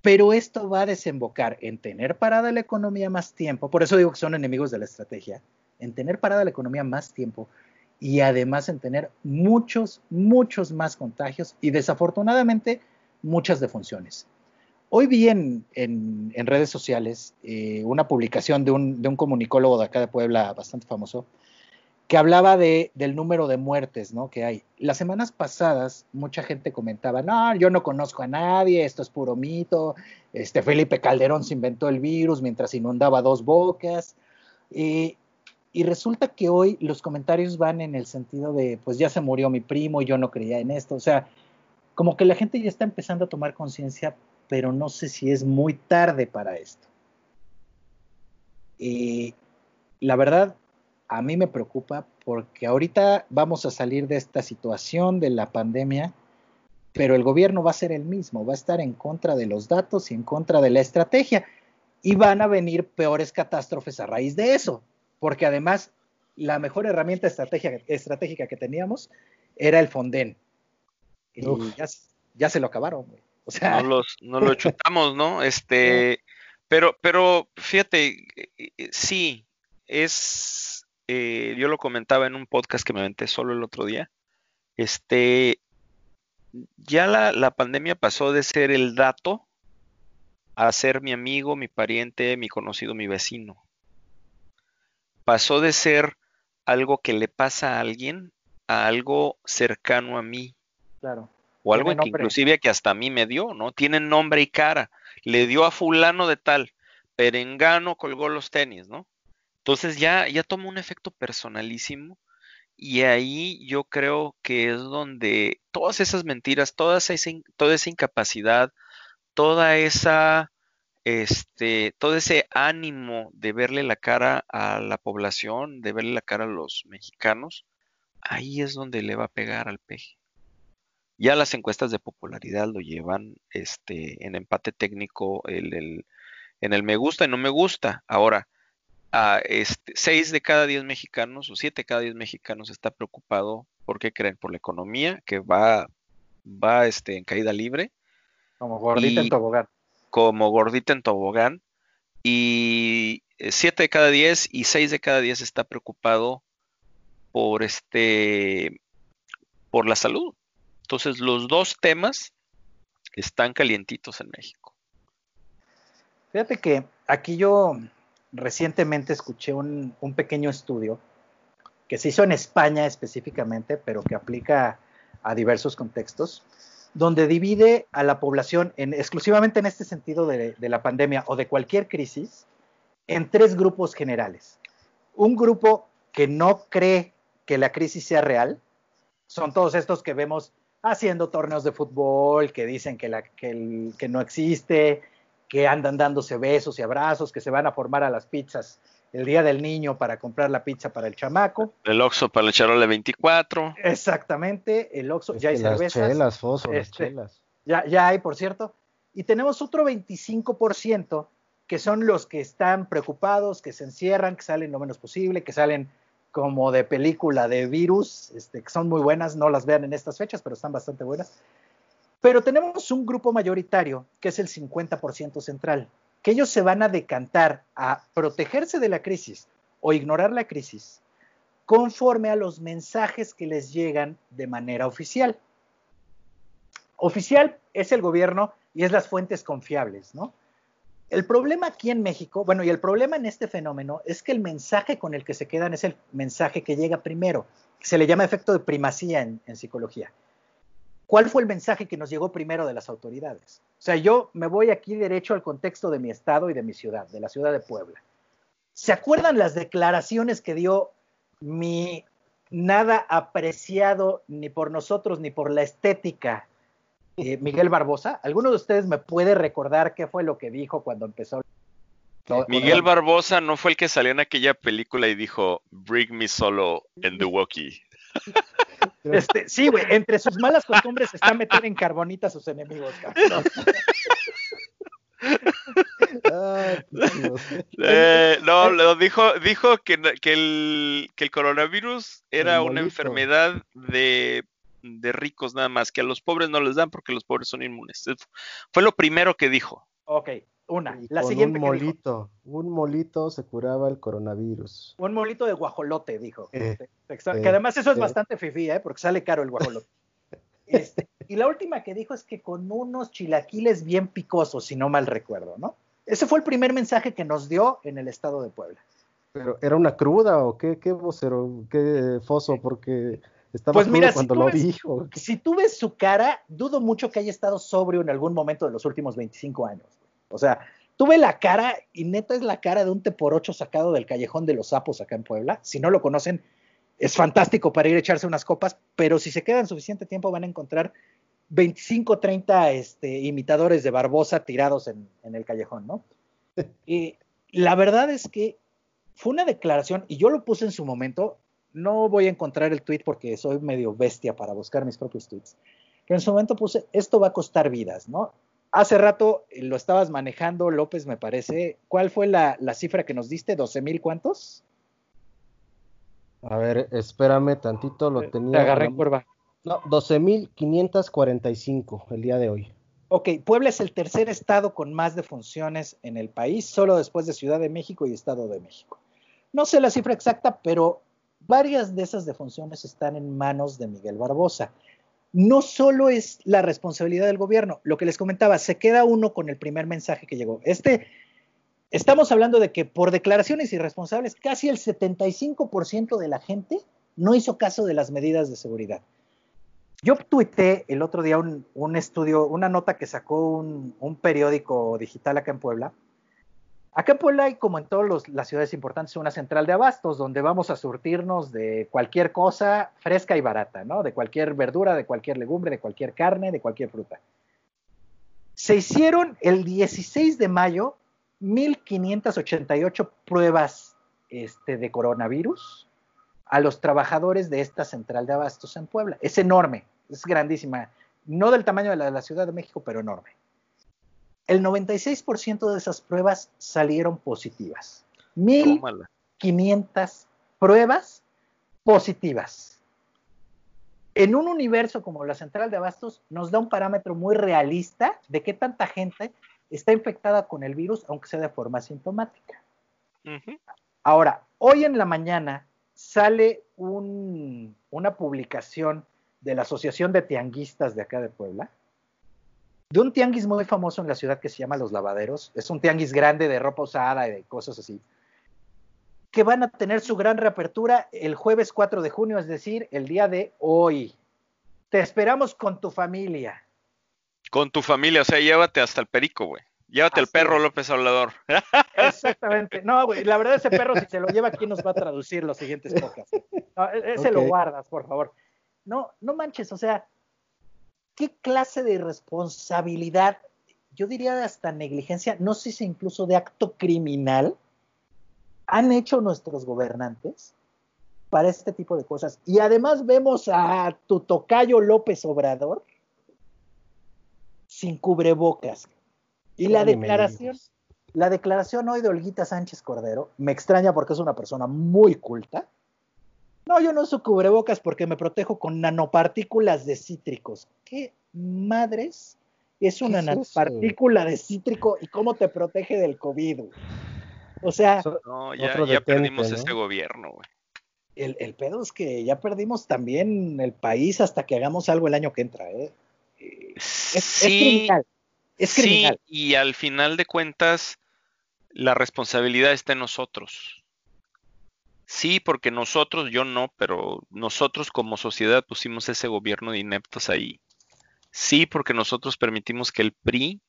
Pero esto va a desembocar en tener parada la economía más tiempo, por eso digo que son enemigos de la estrategia, en tener parada la economía más tiempo y además en tener muchos, muchos más contagios y desafortunadamente muchas defunciones. Hoy vi en, redes sociales eh, una publicación de un, de un comunicólogo de acá de Puebla bastante famoso, que hablaba de, del número de muertes ¿no? que hay. Las semanas pasadas mucha gente comentaba, no, yo no conozco a nadie, esto es puro mito, este Felipe Calderón se inventó el virus mientras inundaba dos bocas. y resulta que hoy los comentarios van en el sentido de, pues ya se murió mi primo, y yo no creía en esto. O sea, como que la gente ya está empezando a tomar conciencia, pero no sé si es muy tarde para esto. Y la verdad, a mí me preocupa porque ahorita vamos a salir de esta situación de la pandemia, pero el gobierno va a ser el mismo, va a estar en contra de los datos y en contra de la estrategia. Y van a venir peores catástrofes a raíz de eso, porque además la mejor herramienta estratégica, que teníamos era el Fonden. Y ya, se lo acabaron. O sea, no, los, no lo chutamos, ¿no? Este, pero, pero fíjate, eh, eh, sí, es eh, yo lo comentaba en un podcast que me aventé solo el otro día, este, ya la, pandemia pasó de ser el dato a ser mi amigo, mi pariente, mi conocido, mi vecino. Pasó de ser algo que le pasa a alguien a algo cercano a mí. Claro. O algo que inclusive que hasta a mí me dio, ¿no? Tiene nombre y cara. Le dio a fulano de tal. Perengano colgó los tenis, ¿no? Entonces ya, ya toma un efecto personalísimo y ahí yo creo que es donde todas esas mentiras, toda esa, toda esa incapacidad, toda esa, este, todo ese ánimo de verle la cara a la población, de verle la cara a los mexicanos, ahí es donde le va a pegar al peje. Ya las encuestas de popularidad lo llevan este, en empate técnico en el me gusta y no me gusta. Ahora, a este, 6 de cada 10 mexicanos o 7 de cada 10 mexicanos está preocupado, ¿por qué creen? Por la economía que va, va este, en caída libre. Como gordita en tobogán. Como gordita en tobogán. Y 7 de cada 10 y 6 de cada 10 está preocupado por este por la salud. Entonces los dos temas están calientitos en México. Fíjate que aquí yo recientemente escuché un, pequeño estudio que se hizo en España específicamente, pero que aplica a diversos contextos, donde divide a la población en, exclusivamente en este sentido de, de, la pandemia o de cualquier crisis en tres grupos generales. Un grupo que no cree que la crisis sea real, son todos estos que vemos haciendo torneos de fútbol, que dicen que, la, que, que no existe, que andan dándose besos y abrazos, que se van a formar a las pizzas el día del niño para comprar la pizza para el chamaco. El Oxxo para el charole 24. Exactamente, el Oxxo, ya hay las cervezas. Chelas, Foso, las este, chelas. Ya, ya hay, por cierto. Y tenemos otro 25% que son los que están preocupados, que se encierran, que salen lo menos posible, que salen como de película de virus, este, que son muy buenas, no las vean en estas fechas, pero están bastante buenas. Pero tenemos un grupo mayoritario, que es el 50% central, que ellos se van a decantar a protegerse de la crisis o ignorar la crisis conforme a los mensajes que les llegan de manera oficial. Oficial es el gobierno y es las fuentes confiables, ¿no? El problema aquí en México, bueno, y el problema en este fenómeno es que el mensaje con el que se quedan es el mensaje que llega primero. Se le llama efecto de primacía en, en psicología. ¿Cuál fue el mensaje que nos llegó primero de las autoridades? O sea, yo me voy aquí derecho al contexto de mi estado y de mi ciudad, de la ciudad de Puebla. ¿Se acuerdan las declaraciones que dio mi nada apreciado ni por nosotros ni por la estética eh, Miguel Barbosa? ¿Alguno de ustedes me puede recordar qué fue lo que dijo cuando empezó? Miguel Barbosa no fue el que salió en aquella película y dijo, Bring me solo en the walkie. Este, sí, güey, entre sus malas costumbres está meter en carbonita a sus enemigos, eh, no, lo dijo, dijo que, que, el, que el coronavirus era una enfermedad de de ricos nada más, que a los pobres no les dan porque los pobres son inmunes. Fue lo primero que dijo. Ok, una. la siguiente. Un molito, un molito se curaba el coronavirus. Un molito de guajolote, dijo. Eh, que además eso es eh. bastante fifí, ¿eh? porque sale caro el guajolote. Este, y la última que dijo es que con unos chilaquiles bien picosos, si no mal recuerdo, ¿no? Ese fue el primer mensaje que nos dio en el estado de Puebla. Pero era una cruda o qué, qué vocero, qué foso, porque pues mira, cuando lo dijo. Si tú ves su cara, dudo mucho que haya estado sobrio en algún momento de los últimos 25 años. O sea, tú ves la cara y neta es la cara de un te por ocho sacado del callejón de los sapos acá en Puebla. Si no lo conocen, es fantástico para ir a echarse unas copas, pero si se quedan suficiente tiempo van a encontrar 25, 30 este, imitadores de Barbosa tirados en, en el callejón, ¿no? y la verdad es que fue una declaración, y yo lo puse en su momento, no voy a encontrar el tweet porque soy medio bestia para buscar mis propios tweets, pero en su momento puse, esto va a costar vidas, ¿no? Hace rato lo estabas manejando, López, me parece. ¿Cuál fue la, cifra que nos diste? ¿12 mil cuántos? A ver, espérame tantito, lo tenía. Te agarré en curva. No, 12.545 el día de hoy. Ok, Puebla es el tercer estado con más defunciones en el país, solo después de Ciudad de México y Estado de México. No sé la cifra exacta, pero varias de esas defunciones están en manos de Miguel Barbosa. No solo es la responsabilidad del gobierno, lo que les comentaba, se queda uno con el primer mensaje que llegó. Este, estamos hablando de que por declaraciones irresponsables, casi el 75% de la gente no hizo caso de las medidas de seguridad. Yo tuité el otro día un, estudio, una nota que sacó un, periódico digital acá en Puebla. Acá en Puebla hay, como en todas las ciudades importantes, una central de abastos donde vamos a surtirnos de cualquier cosa fresca y barata, ¿no? De cualquier verdura, de cualquier legumbre, de cualquier carne, de cualquier fruta. Se hicieron el 16 de mayo 1.588 pruebas este, de coronavirus a los trabajadores de esta central de abastos en Puebla. Es enorme, es grandísima, no del tamaño de la, de la Ciudad de México, pero enorme. El 96% de esas pruebas salieron positivas. 1.500 pruebas positivas. En un universo como la central de abastos nos da un parámetro muy realista de qué tanta gente está infectada con el virus, aunque sea de forma sintomática. Ahora, hoy en la mañana sale una publicación de la Asociación de Tianguistas de acá de Puebla, de un tianguis muy famoso en la ciudad que se llama Los Lavaderos. Es un tianguis grande de ropa usada y de cosas así. Que van a tener su gran reapertura el jueves 4 de junio, es decir, el día de hoy. Te esperamos con tu familia. Con tu familia, o sea, llévate hasta el perico, güey. Llévate el perro López Hablador. Exactamente. No, güey, la verdad ese perro si se lo lleva, ¿quién nos va a traducir los siguientes podcasts? E-, ese lo guardas, por favor. No, no manches, o sea, ¿qué clase de irresponsabilidad, yo diría hasta negligencia, no sé si incluso de acto criminal, han hecho nuestros gobernantes para este tipo de cosas? Y además vemos a tu tocayo López Obrador sin cubrebocas. Y la declaración, la declaración hoy de Olguita Sánchez Cordero me extraña porque es una persona muy culta. No, yo no uso cubrebocas porque me protejo con nanopartículas de cítricos. ¿Qué madres es una nanopartícula de cítrico y cómo te protege del COVID? O sea, no, ya, perdimos este gobierno, güey. El, el, pedo es que ya perdimos también el país hasta que hagamos algo el año que entra, ¿eh? Es, sí, Sí, y al final de cuentas, la responsabilidad está en nosotros. Sí, porque nosotros, yo no, pero nosotros como sociedad pusimos ese gobierno de ineptos ahí. Sí, porque nosotros permitimos que el PRI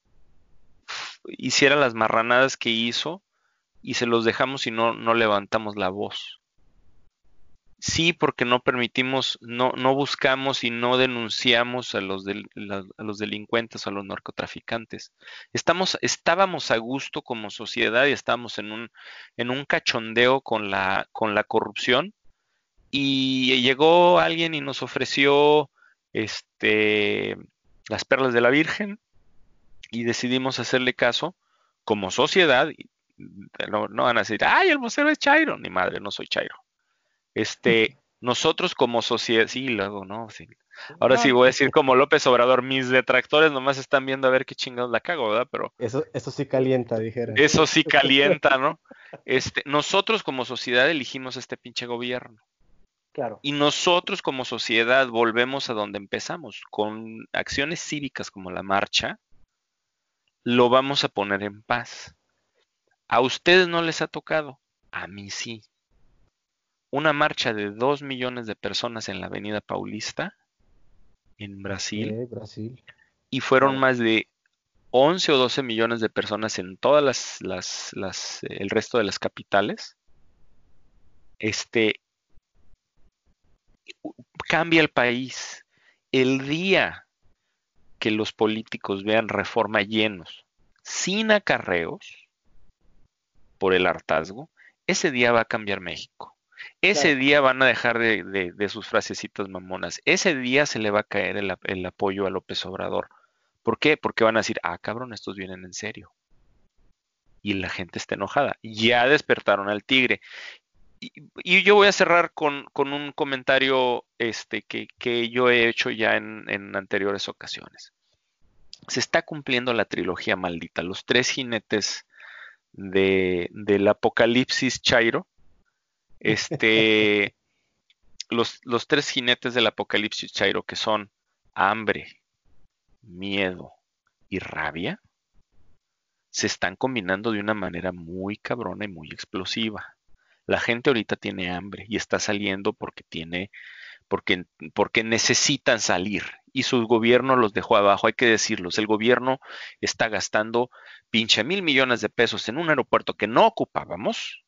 hiciera las marranadas que hizo y se los dejamos y no, no levantamos la voz. Sí, porque no permitimos, no, no buscamos y no denunciamos a los, los delincuentes, a los narcotraficantes. Estamos, estábamos a gusto como sociedad y estábamos en un, en un cachondeo con la, con la corrupción. Y llegó alguien y nos ofreció este, las perlas de la Virgen y decidimos hacerle caso como sociedad. No, no van a decir, ay, el vocero es Chairo. Ni madre, no soy Chairo. Este, nosotros como sociedad, sí, luego, ¿no? Sí. Ahora sí voy a decir como López Obrador, mis detractores nomás están viendo a ver qué chingados la cago, ¿verdad? Pero eso, eso sí calienta, dijeron. Eso sí calienta, ¿no? Este, nosotros como sociedad elegimos este pinche gobierno. Claro. Y nosotros como sociedad volvemos a donde empezamos, con acciones cívicas como la marcha, lo vamos a poner en paz. A ustedes no les ha tocado, a mí sí. Una marcha de dos millones de personas en la Avenida Paulista, en Brasil, Brasil. y fueron más de 11 o 12 millones de personas en todas las, las, las, el resto de las capitales. Este, cambia el país. El día que los políticos vean reforma llenos, sin acarreos, por el hartazgo, ese día va a cambiar México. Ese día van a dejar de, sus frasecitas mamonas. Ese día se le va a caer el, el, apoyo a López Obrador. ¿Por qué? Porque van a decir, ah, cabrón, estos vienen en serio. Y la gente está enojada. Ya despertaron al tigre y, yo voy a cerrar con, un comentario este, que, yo he hecho ya en, anteriores ocasiones. Se está cumpliendo la trilogía maldita, los tres jinetes de, del apocalipsis Chairo. Este, los, los tres jinetes del apocalipsis Chairo, que son hambre, miedo y rabia, se están combinando de una manera muy cabrona y muy explosiva. La gente ahorita tiene hambre y está saliendo porque tiene, porque, porque necesitan salir y su gobierno los dejó abajo, hay que decirlos. El gobierno está gastando pinche mil millones de pesos en un aeropuerto que no ocupábamos,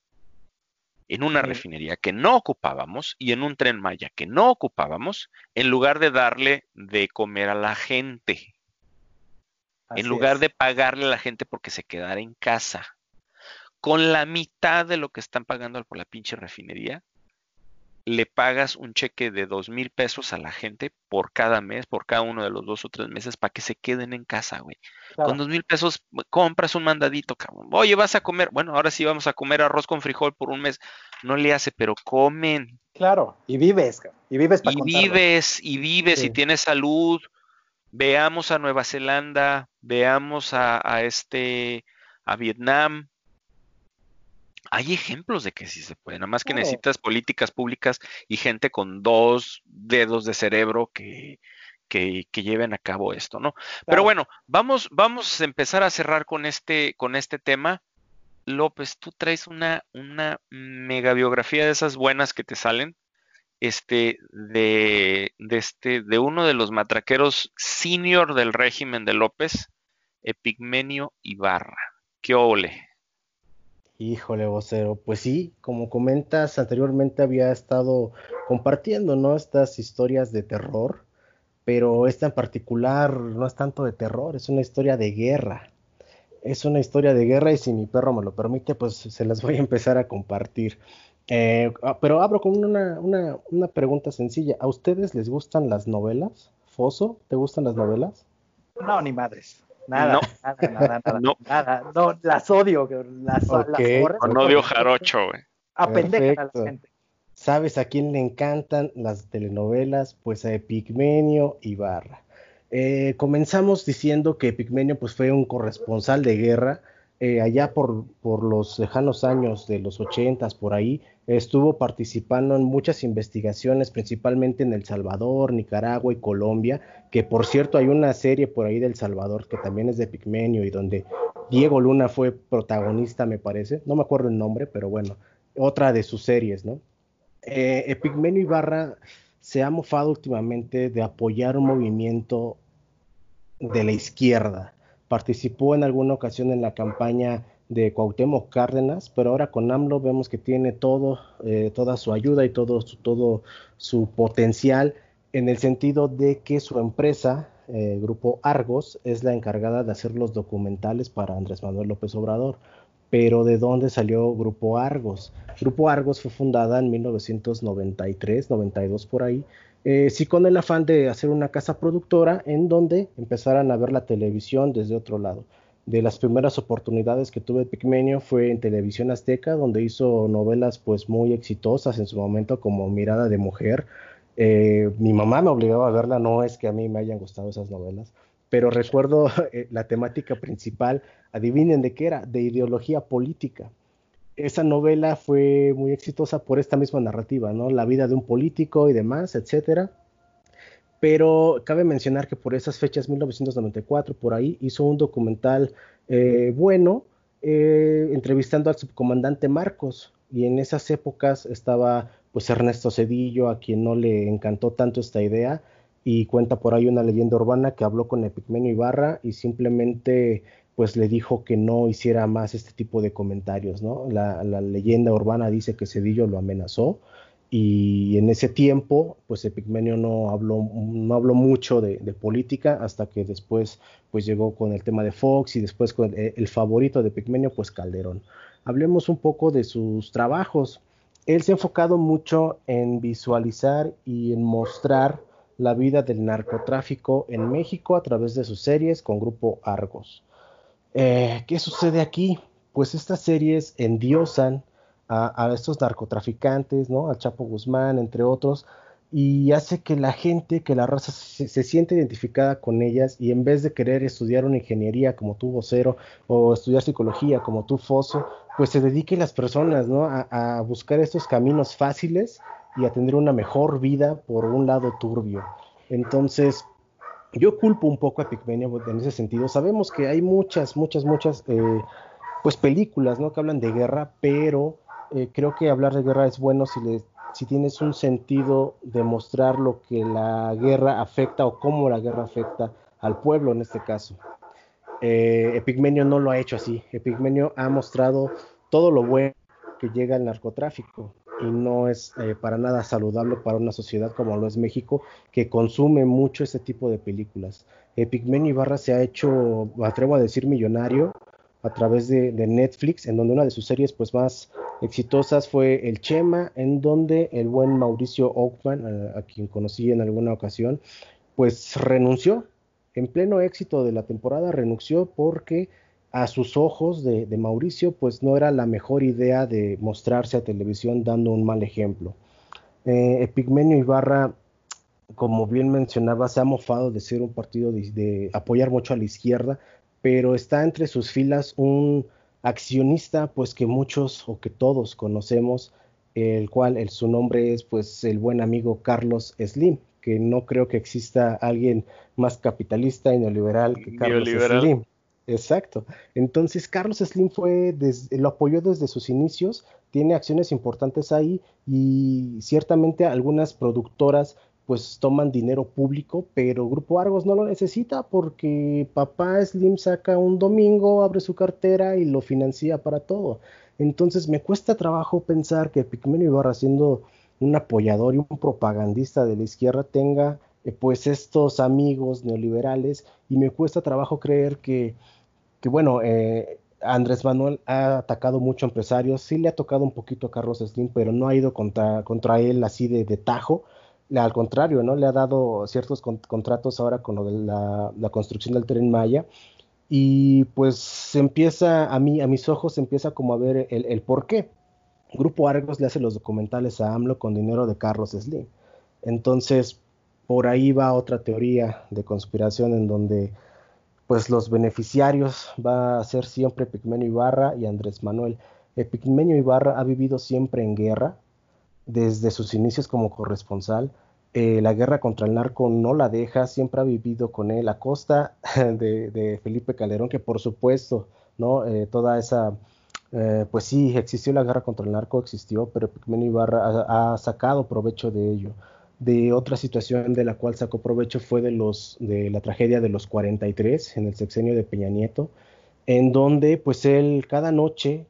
en una refinería que no ocupábamos y en un tren Maya que no ocupábamos, en lugar de darle de comer a la gente. en lugar de pagarle a la gente porque se quedara en casa. Con la mitad de lo que están pagando por la pinche refinería, le pagas un cheque de dos mil pesos a la gente por cada mes, por cada uno de los dos o tres meses, para que se queden en casa, güey. Con dos mil pesos compras un mandadito, cabrón. Oye, vas a comer. Bueno, ahora sí vamos a comer arroz con frijol por un mes. No le hace, pero comen. Claro, y vives, cabrón. y vives para Y vives, y vives, y tienes salud. Veamos a Nueva Zelanda, veamos a, a este, a Vietnam, hay ejemplos de que sí se puede, nada más que necesitas políticas públicas y gente con dos dedos de cerebro que, que, lleven a cabo esto, ¿no? Pero bueno, vamos, vamos a empezar a cerrar con este, con este tema. López, tú traes una, una mega biografía de esas buenas que te salen, este, de, de, este, de uno de los matraqueros senior del régimen de López, Epigmenio Ibarra. ¿Qué ole? Híjole, vocero, pues sí, como comentas anteriormente había estado compartiendo, ¿no? Estas historias de terror, pero esta en particular no es tanto de terror, es una historia de guerra. Es una historia de guerra y si mi perro me lo permite, pues se las voy a empezar a compartir. Eh, ah, pero abro con una, una, una pregunta sencilla. ¿A ustedes les gustan las novelas? Foso, ¿te gustan las novelas? No, ni madres. Nada, nada, nada, nada, no. nada. No, las odio, las, okay. las Con odio jarocho, güey. A la gente. ¿Sabes a quién le encantan las telenovelas? Pues a Epigmenio Ibarra. Eh, comenzamos diciendo que Epigmenio pues, fue un corresponsal de guerra eh, allá por, por, los lejanos años de los ochentas, por ahí, estuvo participando en muchas investigaciones, principalmente en El Salvador, Nicaragua y Colombia, que por cierto hay una serie por ahí del Salvador que también es de Pigmenio y donde Diego Luna fue protagonista, me parece, no me acuerdo el nombre, pero bueno, otra de sus series, ¿no? Eh, Epigmenio Ibarra se ha mofado últimamente de apoyar un movimiento de la izquierda participó en alguna ocasión en la campaña de Cuauhtémoc Cárdenas, pero ahora con AMLO vemos que tiene todo, eh, toda su ayuda y todo su, todo su potencial en el sentido de que su empresa, eh, Grupo Argos, es la encargada de hacer los documentales para Andrés Manuel López Obrador. Pero ¿de dónde salió Grupo Argos? Grupo Argos fue fundada en 1993, 92 por ahí, eh, sí con el afán de hacer una casa productora en donde empezaran a ver la televisión desde otro lado. De las primeras oportunidades que tuve Pigmenio fue en Televisión Azteca, donde hizo novelas pues muy exitosas en su momento como Mirada de Mujer. Eh, mi mamá me obligaba a verla, no es que a mí me hayan gustado esas novelas, pero recuerdo eh, la temática principal, adivinen de qué era, de ideología política. Esa novela fue muy exitosa por esta misma narrativa, ¿no? La vida de un político y demás, etcétera pero cabe mencionar que por esas fechas, 1994, por ahí, hizo un documental eh, bueno, eh, entrevistando al subcomandante Marcos, y en esas épocas estaba pues Ernesto Cedillo, a quien no le encantó tanto esta idea, y cuenta por ahí una leyenda urbana que habló con Epigmenio Ibarra y simplemente pues le dijo que no hiciera más este tipo de comentarios, ¿no? La, la leyenda urbana dice que Cedillo lo amenazó, y en ese tiempo, pues Epigmenio no habló, no habló mucho de, política hasta que después pues llegó con el tema de Fox y después con eh, el, favorito de Epigmenio, pues Calderón. Hablemos un poco de sus trabajos. Él se ha enfocado mucho en visualizar y en mostrar la vida del narcotráfico en México a través de sus series con Grupo Argos. Eh, ¿Qué sucede aquí? Pues estas series endiosan a, estos narcotraficantes, ¿no? Al Chapo Guzmán, entre otros, y hace que la gente, que la raza se, siente identificada con ellas y en vez de querer estudiar una ingeniería como tú, vocero, o estudiar psicología como tú, Foso, pues se dediquen las personas, ¿no? A, buscar estos caminos fáciles y a tener una mejor vida por un lado turbio. Entonces, yo culpo un poco a Pigmenio en ese sentido. Sabemos que hay muchas, muchas, muchas, eh, pues películas, ¿no? Que hablan de guerra, pero eh, creo que hablar de guerra es bueno si, si tienes un sentido de mostrar lo que la guerra afecta o cómo la guerra afecta al pueblo en este caso. Eh, Epigmenio no lo ha hecho así. Epigmenio ha mostrado todo lo bueno que llega al narcotráfico y no es eh, para nada saludable para una sociedad como lo es México que consume mucho ese tipo de películas. Epigmenio Ibarra se ha hecho, atrevo a decir, millonario a través de, Netflix, en donde una de sus series pues más exitosas fue El Chema, en donde el buen Mauricio Oakman, a, quien conocí en alguna ocasión, pues renunció. En pleno éxito de la temporada renunció porque a sus ojos de, Mauricio pues no era la mejor idea de mostrarse a televisión dando un mal ejemplo. Eh, Epigmenio Ibarra, como bien mencionaba, se ha mofado de ser un partido de apoyar mucho a la izquierda, pero está entre sus filas un accionista, pues que muchos o que todos conocemos, el cual el, su nombre es pues el buen amigo Carlos Slim, que no creo que exista alguien más capitalista y neoliberal que Carlos Slim. Exacto. Entonces Carlos Slim fue lo apoyó desde sus inicios, tiene acciones importantes ahí y ciertamente algunas productoras pues toman dinero público, pero Grupo Argos no lo necesita porque papá Slim saca un domingo, abre su cartera y lo financia para todo. Entonces me cuesta trabajo pensar que Pigmenio Ibarra, siendo un apoyador y un propagandista de la izquierda, tenga eh, pues estos amigos neoliberales y me cuesta trabajo creer que, que bueno, eh, Andrés Manuel ha atacado mucho a empresarios, sí le ha tocado un poquito a Carlos Slim, pero no ha ido contra, contra él así de, de tajo al contrario, ¿no? Le ha dado ciertos contratos ahora con lo de la, construcción del tren Maya. Y pues se empieza, a mí, a mis ojos, se empieza como a ver el, por qué. Grupo Argos le hace los documentales a AMLO con dinero de Carlos Slim. Entonces, por ahí va otra teoría de conspiración en donde pues los beneficiarios va a ser siempre Pigmenio Ibarra y Andrés Manuel. El Ibarra ha vivido siempre en guerra, desde sus inicios como corresponsal. Eh, la guerra contra el narco no la deja, siempre ha vivido con él a costa de, Felipe Calderón, que por supuesto, ¿no? Eh, toda esa, eh, pues sí, existió la guerra contra el narco, existió, pero Pigmenio Ibarra ha, sacado provecho de ello. De otra situación de la cual sacó provecho fue de, los, de la tragedia de los 43 en el sexenio de Peña Nieto, en donde pues él cada noche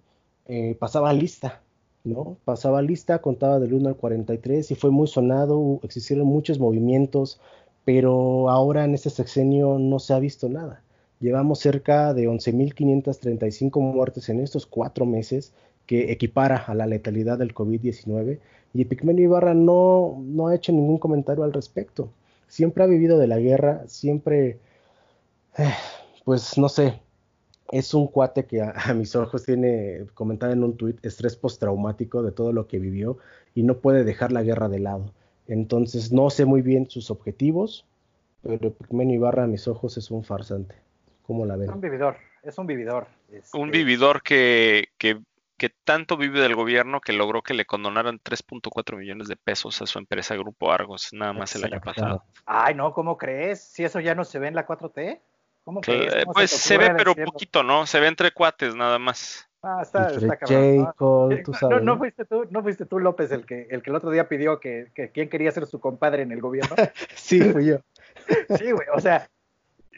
pasaba lista ¿no? Pasaba lista, contaba del 1 al 43 y fue muy sonado, existieron muchos movimientos, pero ahora en este sexenio no se ha visto nada. Llevamos cerca de 11.535 muertes en estos cuatro meses, que equipara a la letalidad del COVID-19, y Epigmenio Ibarra no, no ha hecho ningún comentario al respecto. Siempre ha vivido de la guerra, siempre, eh, pues no sé, es un cuate que a, mis ojos tiene, comentado en un tuit, estrés postraumático de todo lo que vivió y no puede dejar la guerra de lado. Entonces no sé muy bien sus objetivos, pero Pigmenio Ibarra a mis ojos es un farsante. ¿Cómo la ven? Es un vividor, es un vividor. Un vividor que, que, que, tanto vive del gobierno que logró que le condonaran 3.4 millones de pesos a su empresa Grupo Argos, nada más el año pasado. Ay, no, ¿cómo crees? Si eso ya no se ve en la 4T. ¿Cómo crees? pues se, ve, pero poquito, ¿no? Se ve entre cuates nada más. Ah, está, está cabrón. ¿no? No, fuiste tú, no fuiste tú, López, el que, el que el otro día pidió que, que quién quería ser su compadre en el gobierno. sí, fui yo. sí, güey, o sea,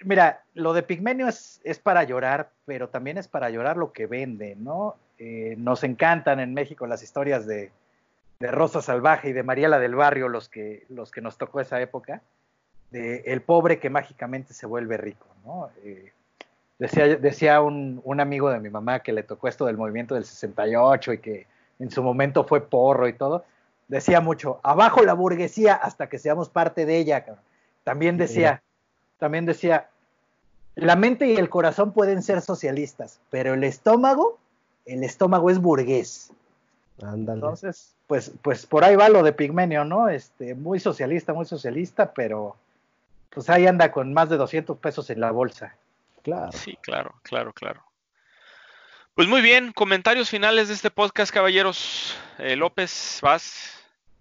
mira, lo de Pigmenio es, es, para llorar, pero también es para llorar lo que vende, ¿no? Eh, nos encantan en México las historias de, de, Rosa Salvaje y de Mariela del Barrio, los que, los que nos tocó esa época, de el pobre que mágicamente se vuelve rico, ¿no? Eh, decía decía un, un, amigo de mi mamá que le tocó esto del movimiento del 68 y que en su momento fue porro y todo, decía mucho, abajo la burguesía hasta que seamos parte de ella, cabrón. También decía, también decía, la mente y el corazón pueden ser socialistas, pero el estómago, el estómago es burgués. Ándale. Entonces, pues, pues por ahí va lo de Pigmenio, ¿no? Este, muy socialista, muy socialista, pero pues ahí anda con más de 200 pesos en la bolsa. Claro. Sí, claro, claro, claro. Pues muy bien, comentarios finales de este podcast, caballeros. Eh, López, vas.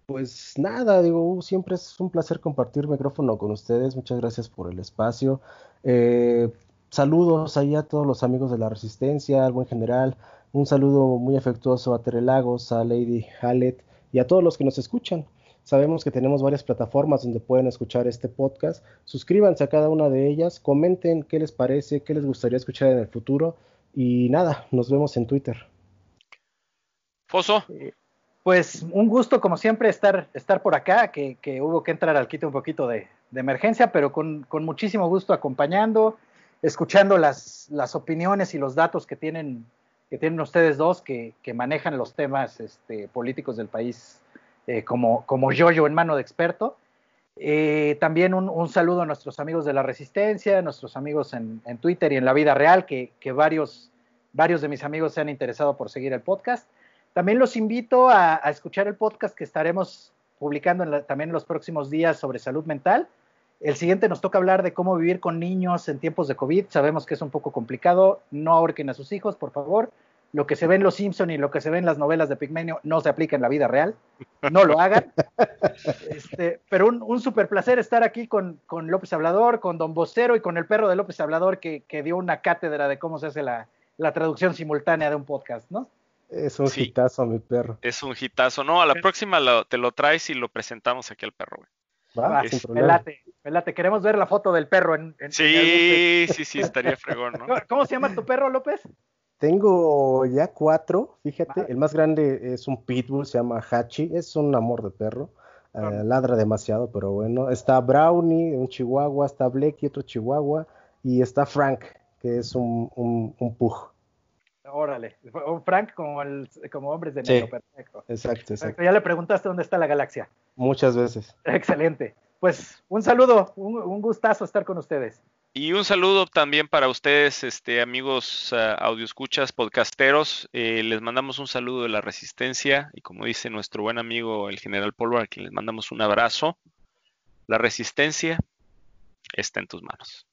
Pues nada, digo, siempre es un placer compartir micrófono con ustedes. Muchas gracias por el espacio. Eh, saludos ahí a todos los amigos de la Resistencia, al buen general. Un saludo muy afectuoso a Tere Lagos, a Lady Hallet y a todos los que nos escuchan. Sabemos que tenemos varias plataformas donde pueden escuchar este podcast. Suscríbanse a cada una de ellas, comenten qué les parece, qué les gustaría escuchar en el futuro. Y nada, nos vemos en Twitter. Foso. Eh, pues un gusto, como siempre, estar, estar por acá, que, hubo que entrar al quite un poquito de, emergencia, pero con, muchísimo gusto acompañando, escuchando las, las, opiniones y los datos que tienen, que tienen ustedes dos, que, manejan los temas este, políticos del país eh, como, como yo-yo en mano de experto. Eh, también un, saludo a nuestros amigos de la Resistencia, nuestros amigos en, Twitter y en la vida real, que, varios, varios de mis amigos se han interesado por seguir el podcast. También los invito a, escuchar el podcast que estaremos publicando también en los próximos días sobre salud mental. El siguiente nos toca hablar de cómo vivir con niños en tiempos de COVID. Sabemos que es un poco complicado. No ahorquen a sus hijos, por favor. Lo que se ve en Los Simpson y lo que se ve en las novelas de Pigmenio no se aplica en la vida real. No lo hagan. Este, pero un, un super placer estar aquí con, López Hablador, con Don Vocero y con el perro de López Hablador que, dio una cátedra de cómo se hace la, la traducción simultánea de un podcast, ¿no? Es un hitazo, mi perro. Es un hitazo. No, a la próxima te lo traes y lo presentamos aquí al perro, güey. Va, pelate, Queremos ver la foto del perro en. sí, sí, sí, estaría fregón, ¿no? ¿Cómo se llama tu perro, López? Tengo ya cuatro, fíjate. El más grande es un pitbull, se llama Hachi. Es un amor de perro. Eh, ladra demasiado, pero bueno. Está Brownie, un chihuahua. Está Blakey, otro chihuahua. Y está Frank, que es un, un, un pug. Órale, Frank como, el, como hombres de negro, perfecto. Exacto, exacto. Ya le preguntaste dónde está la galaxia. Muchas veces. Excelente. Pues un saludo, un, gustazo estar con ustedes. Y un saludo también para ustedes, este, amigos uh, escuchas podcasteros. Eh, les mandamos un saludo de la Resistencia y como dice nuestro buen amigo el general Polvar, a quien les mandamos un abrazo. La Resistencia está en tus manos.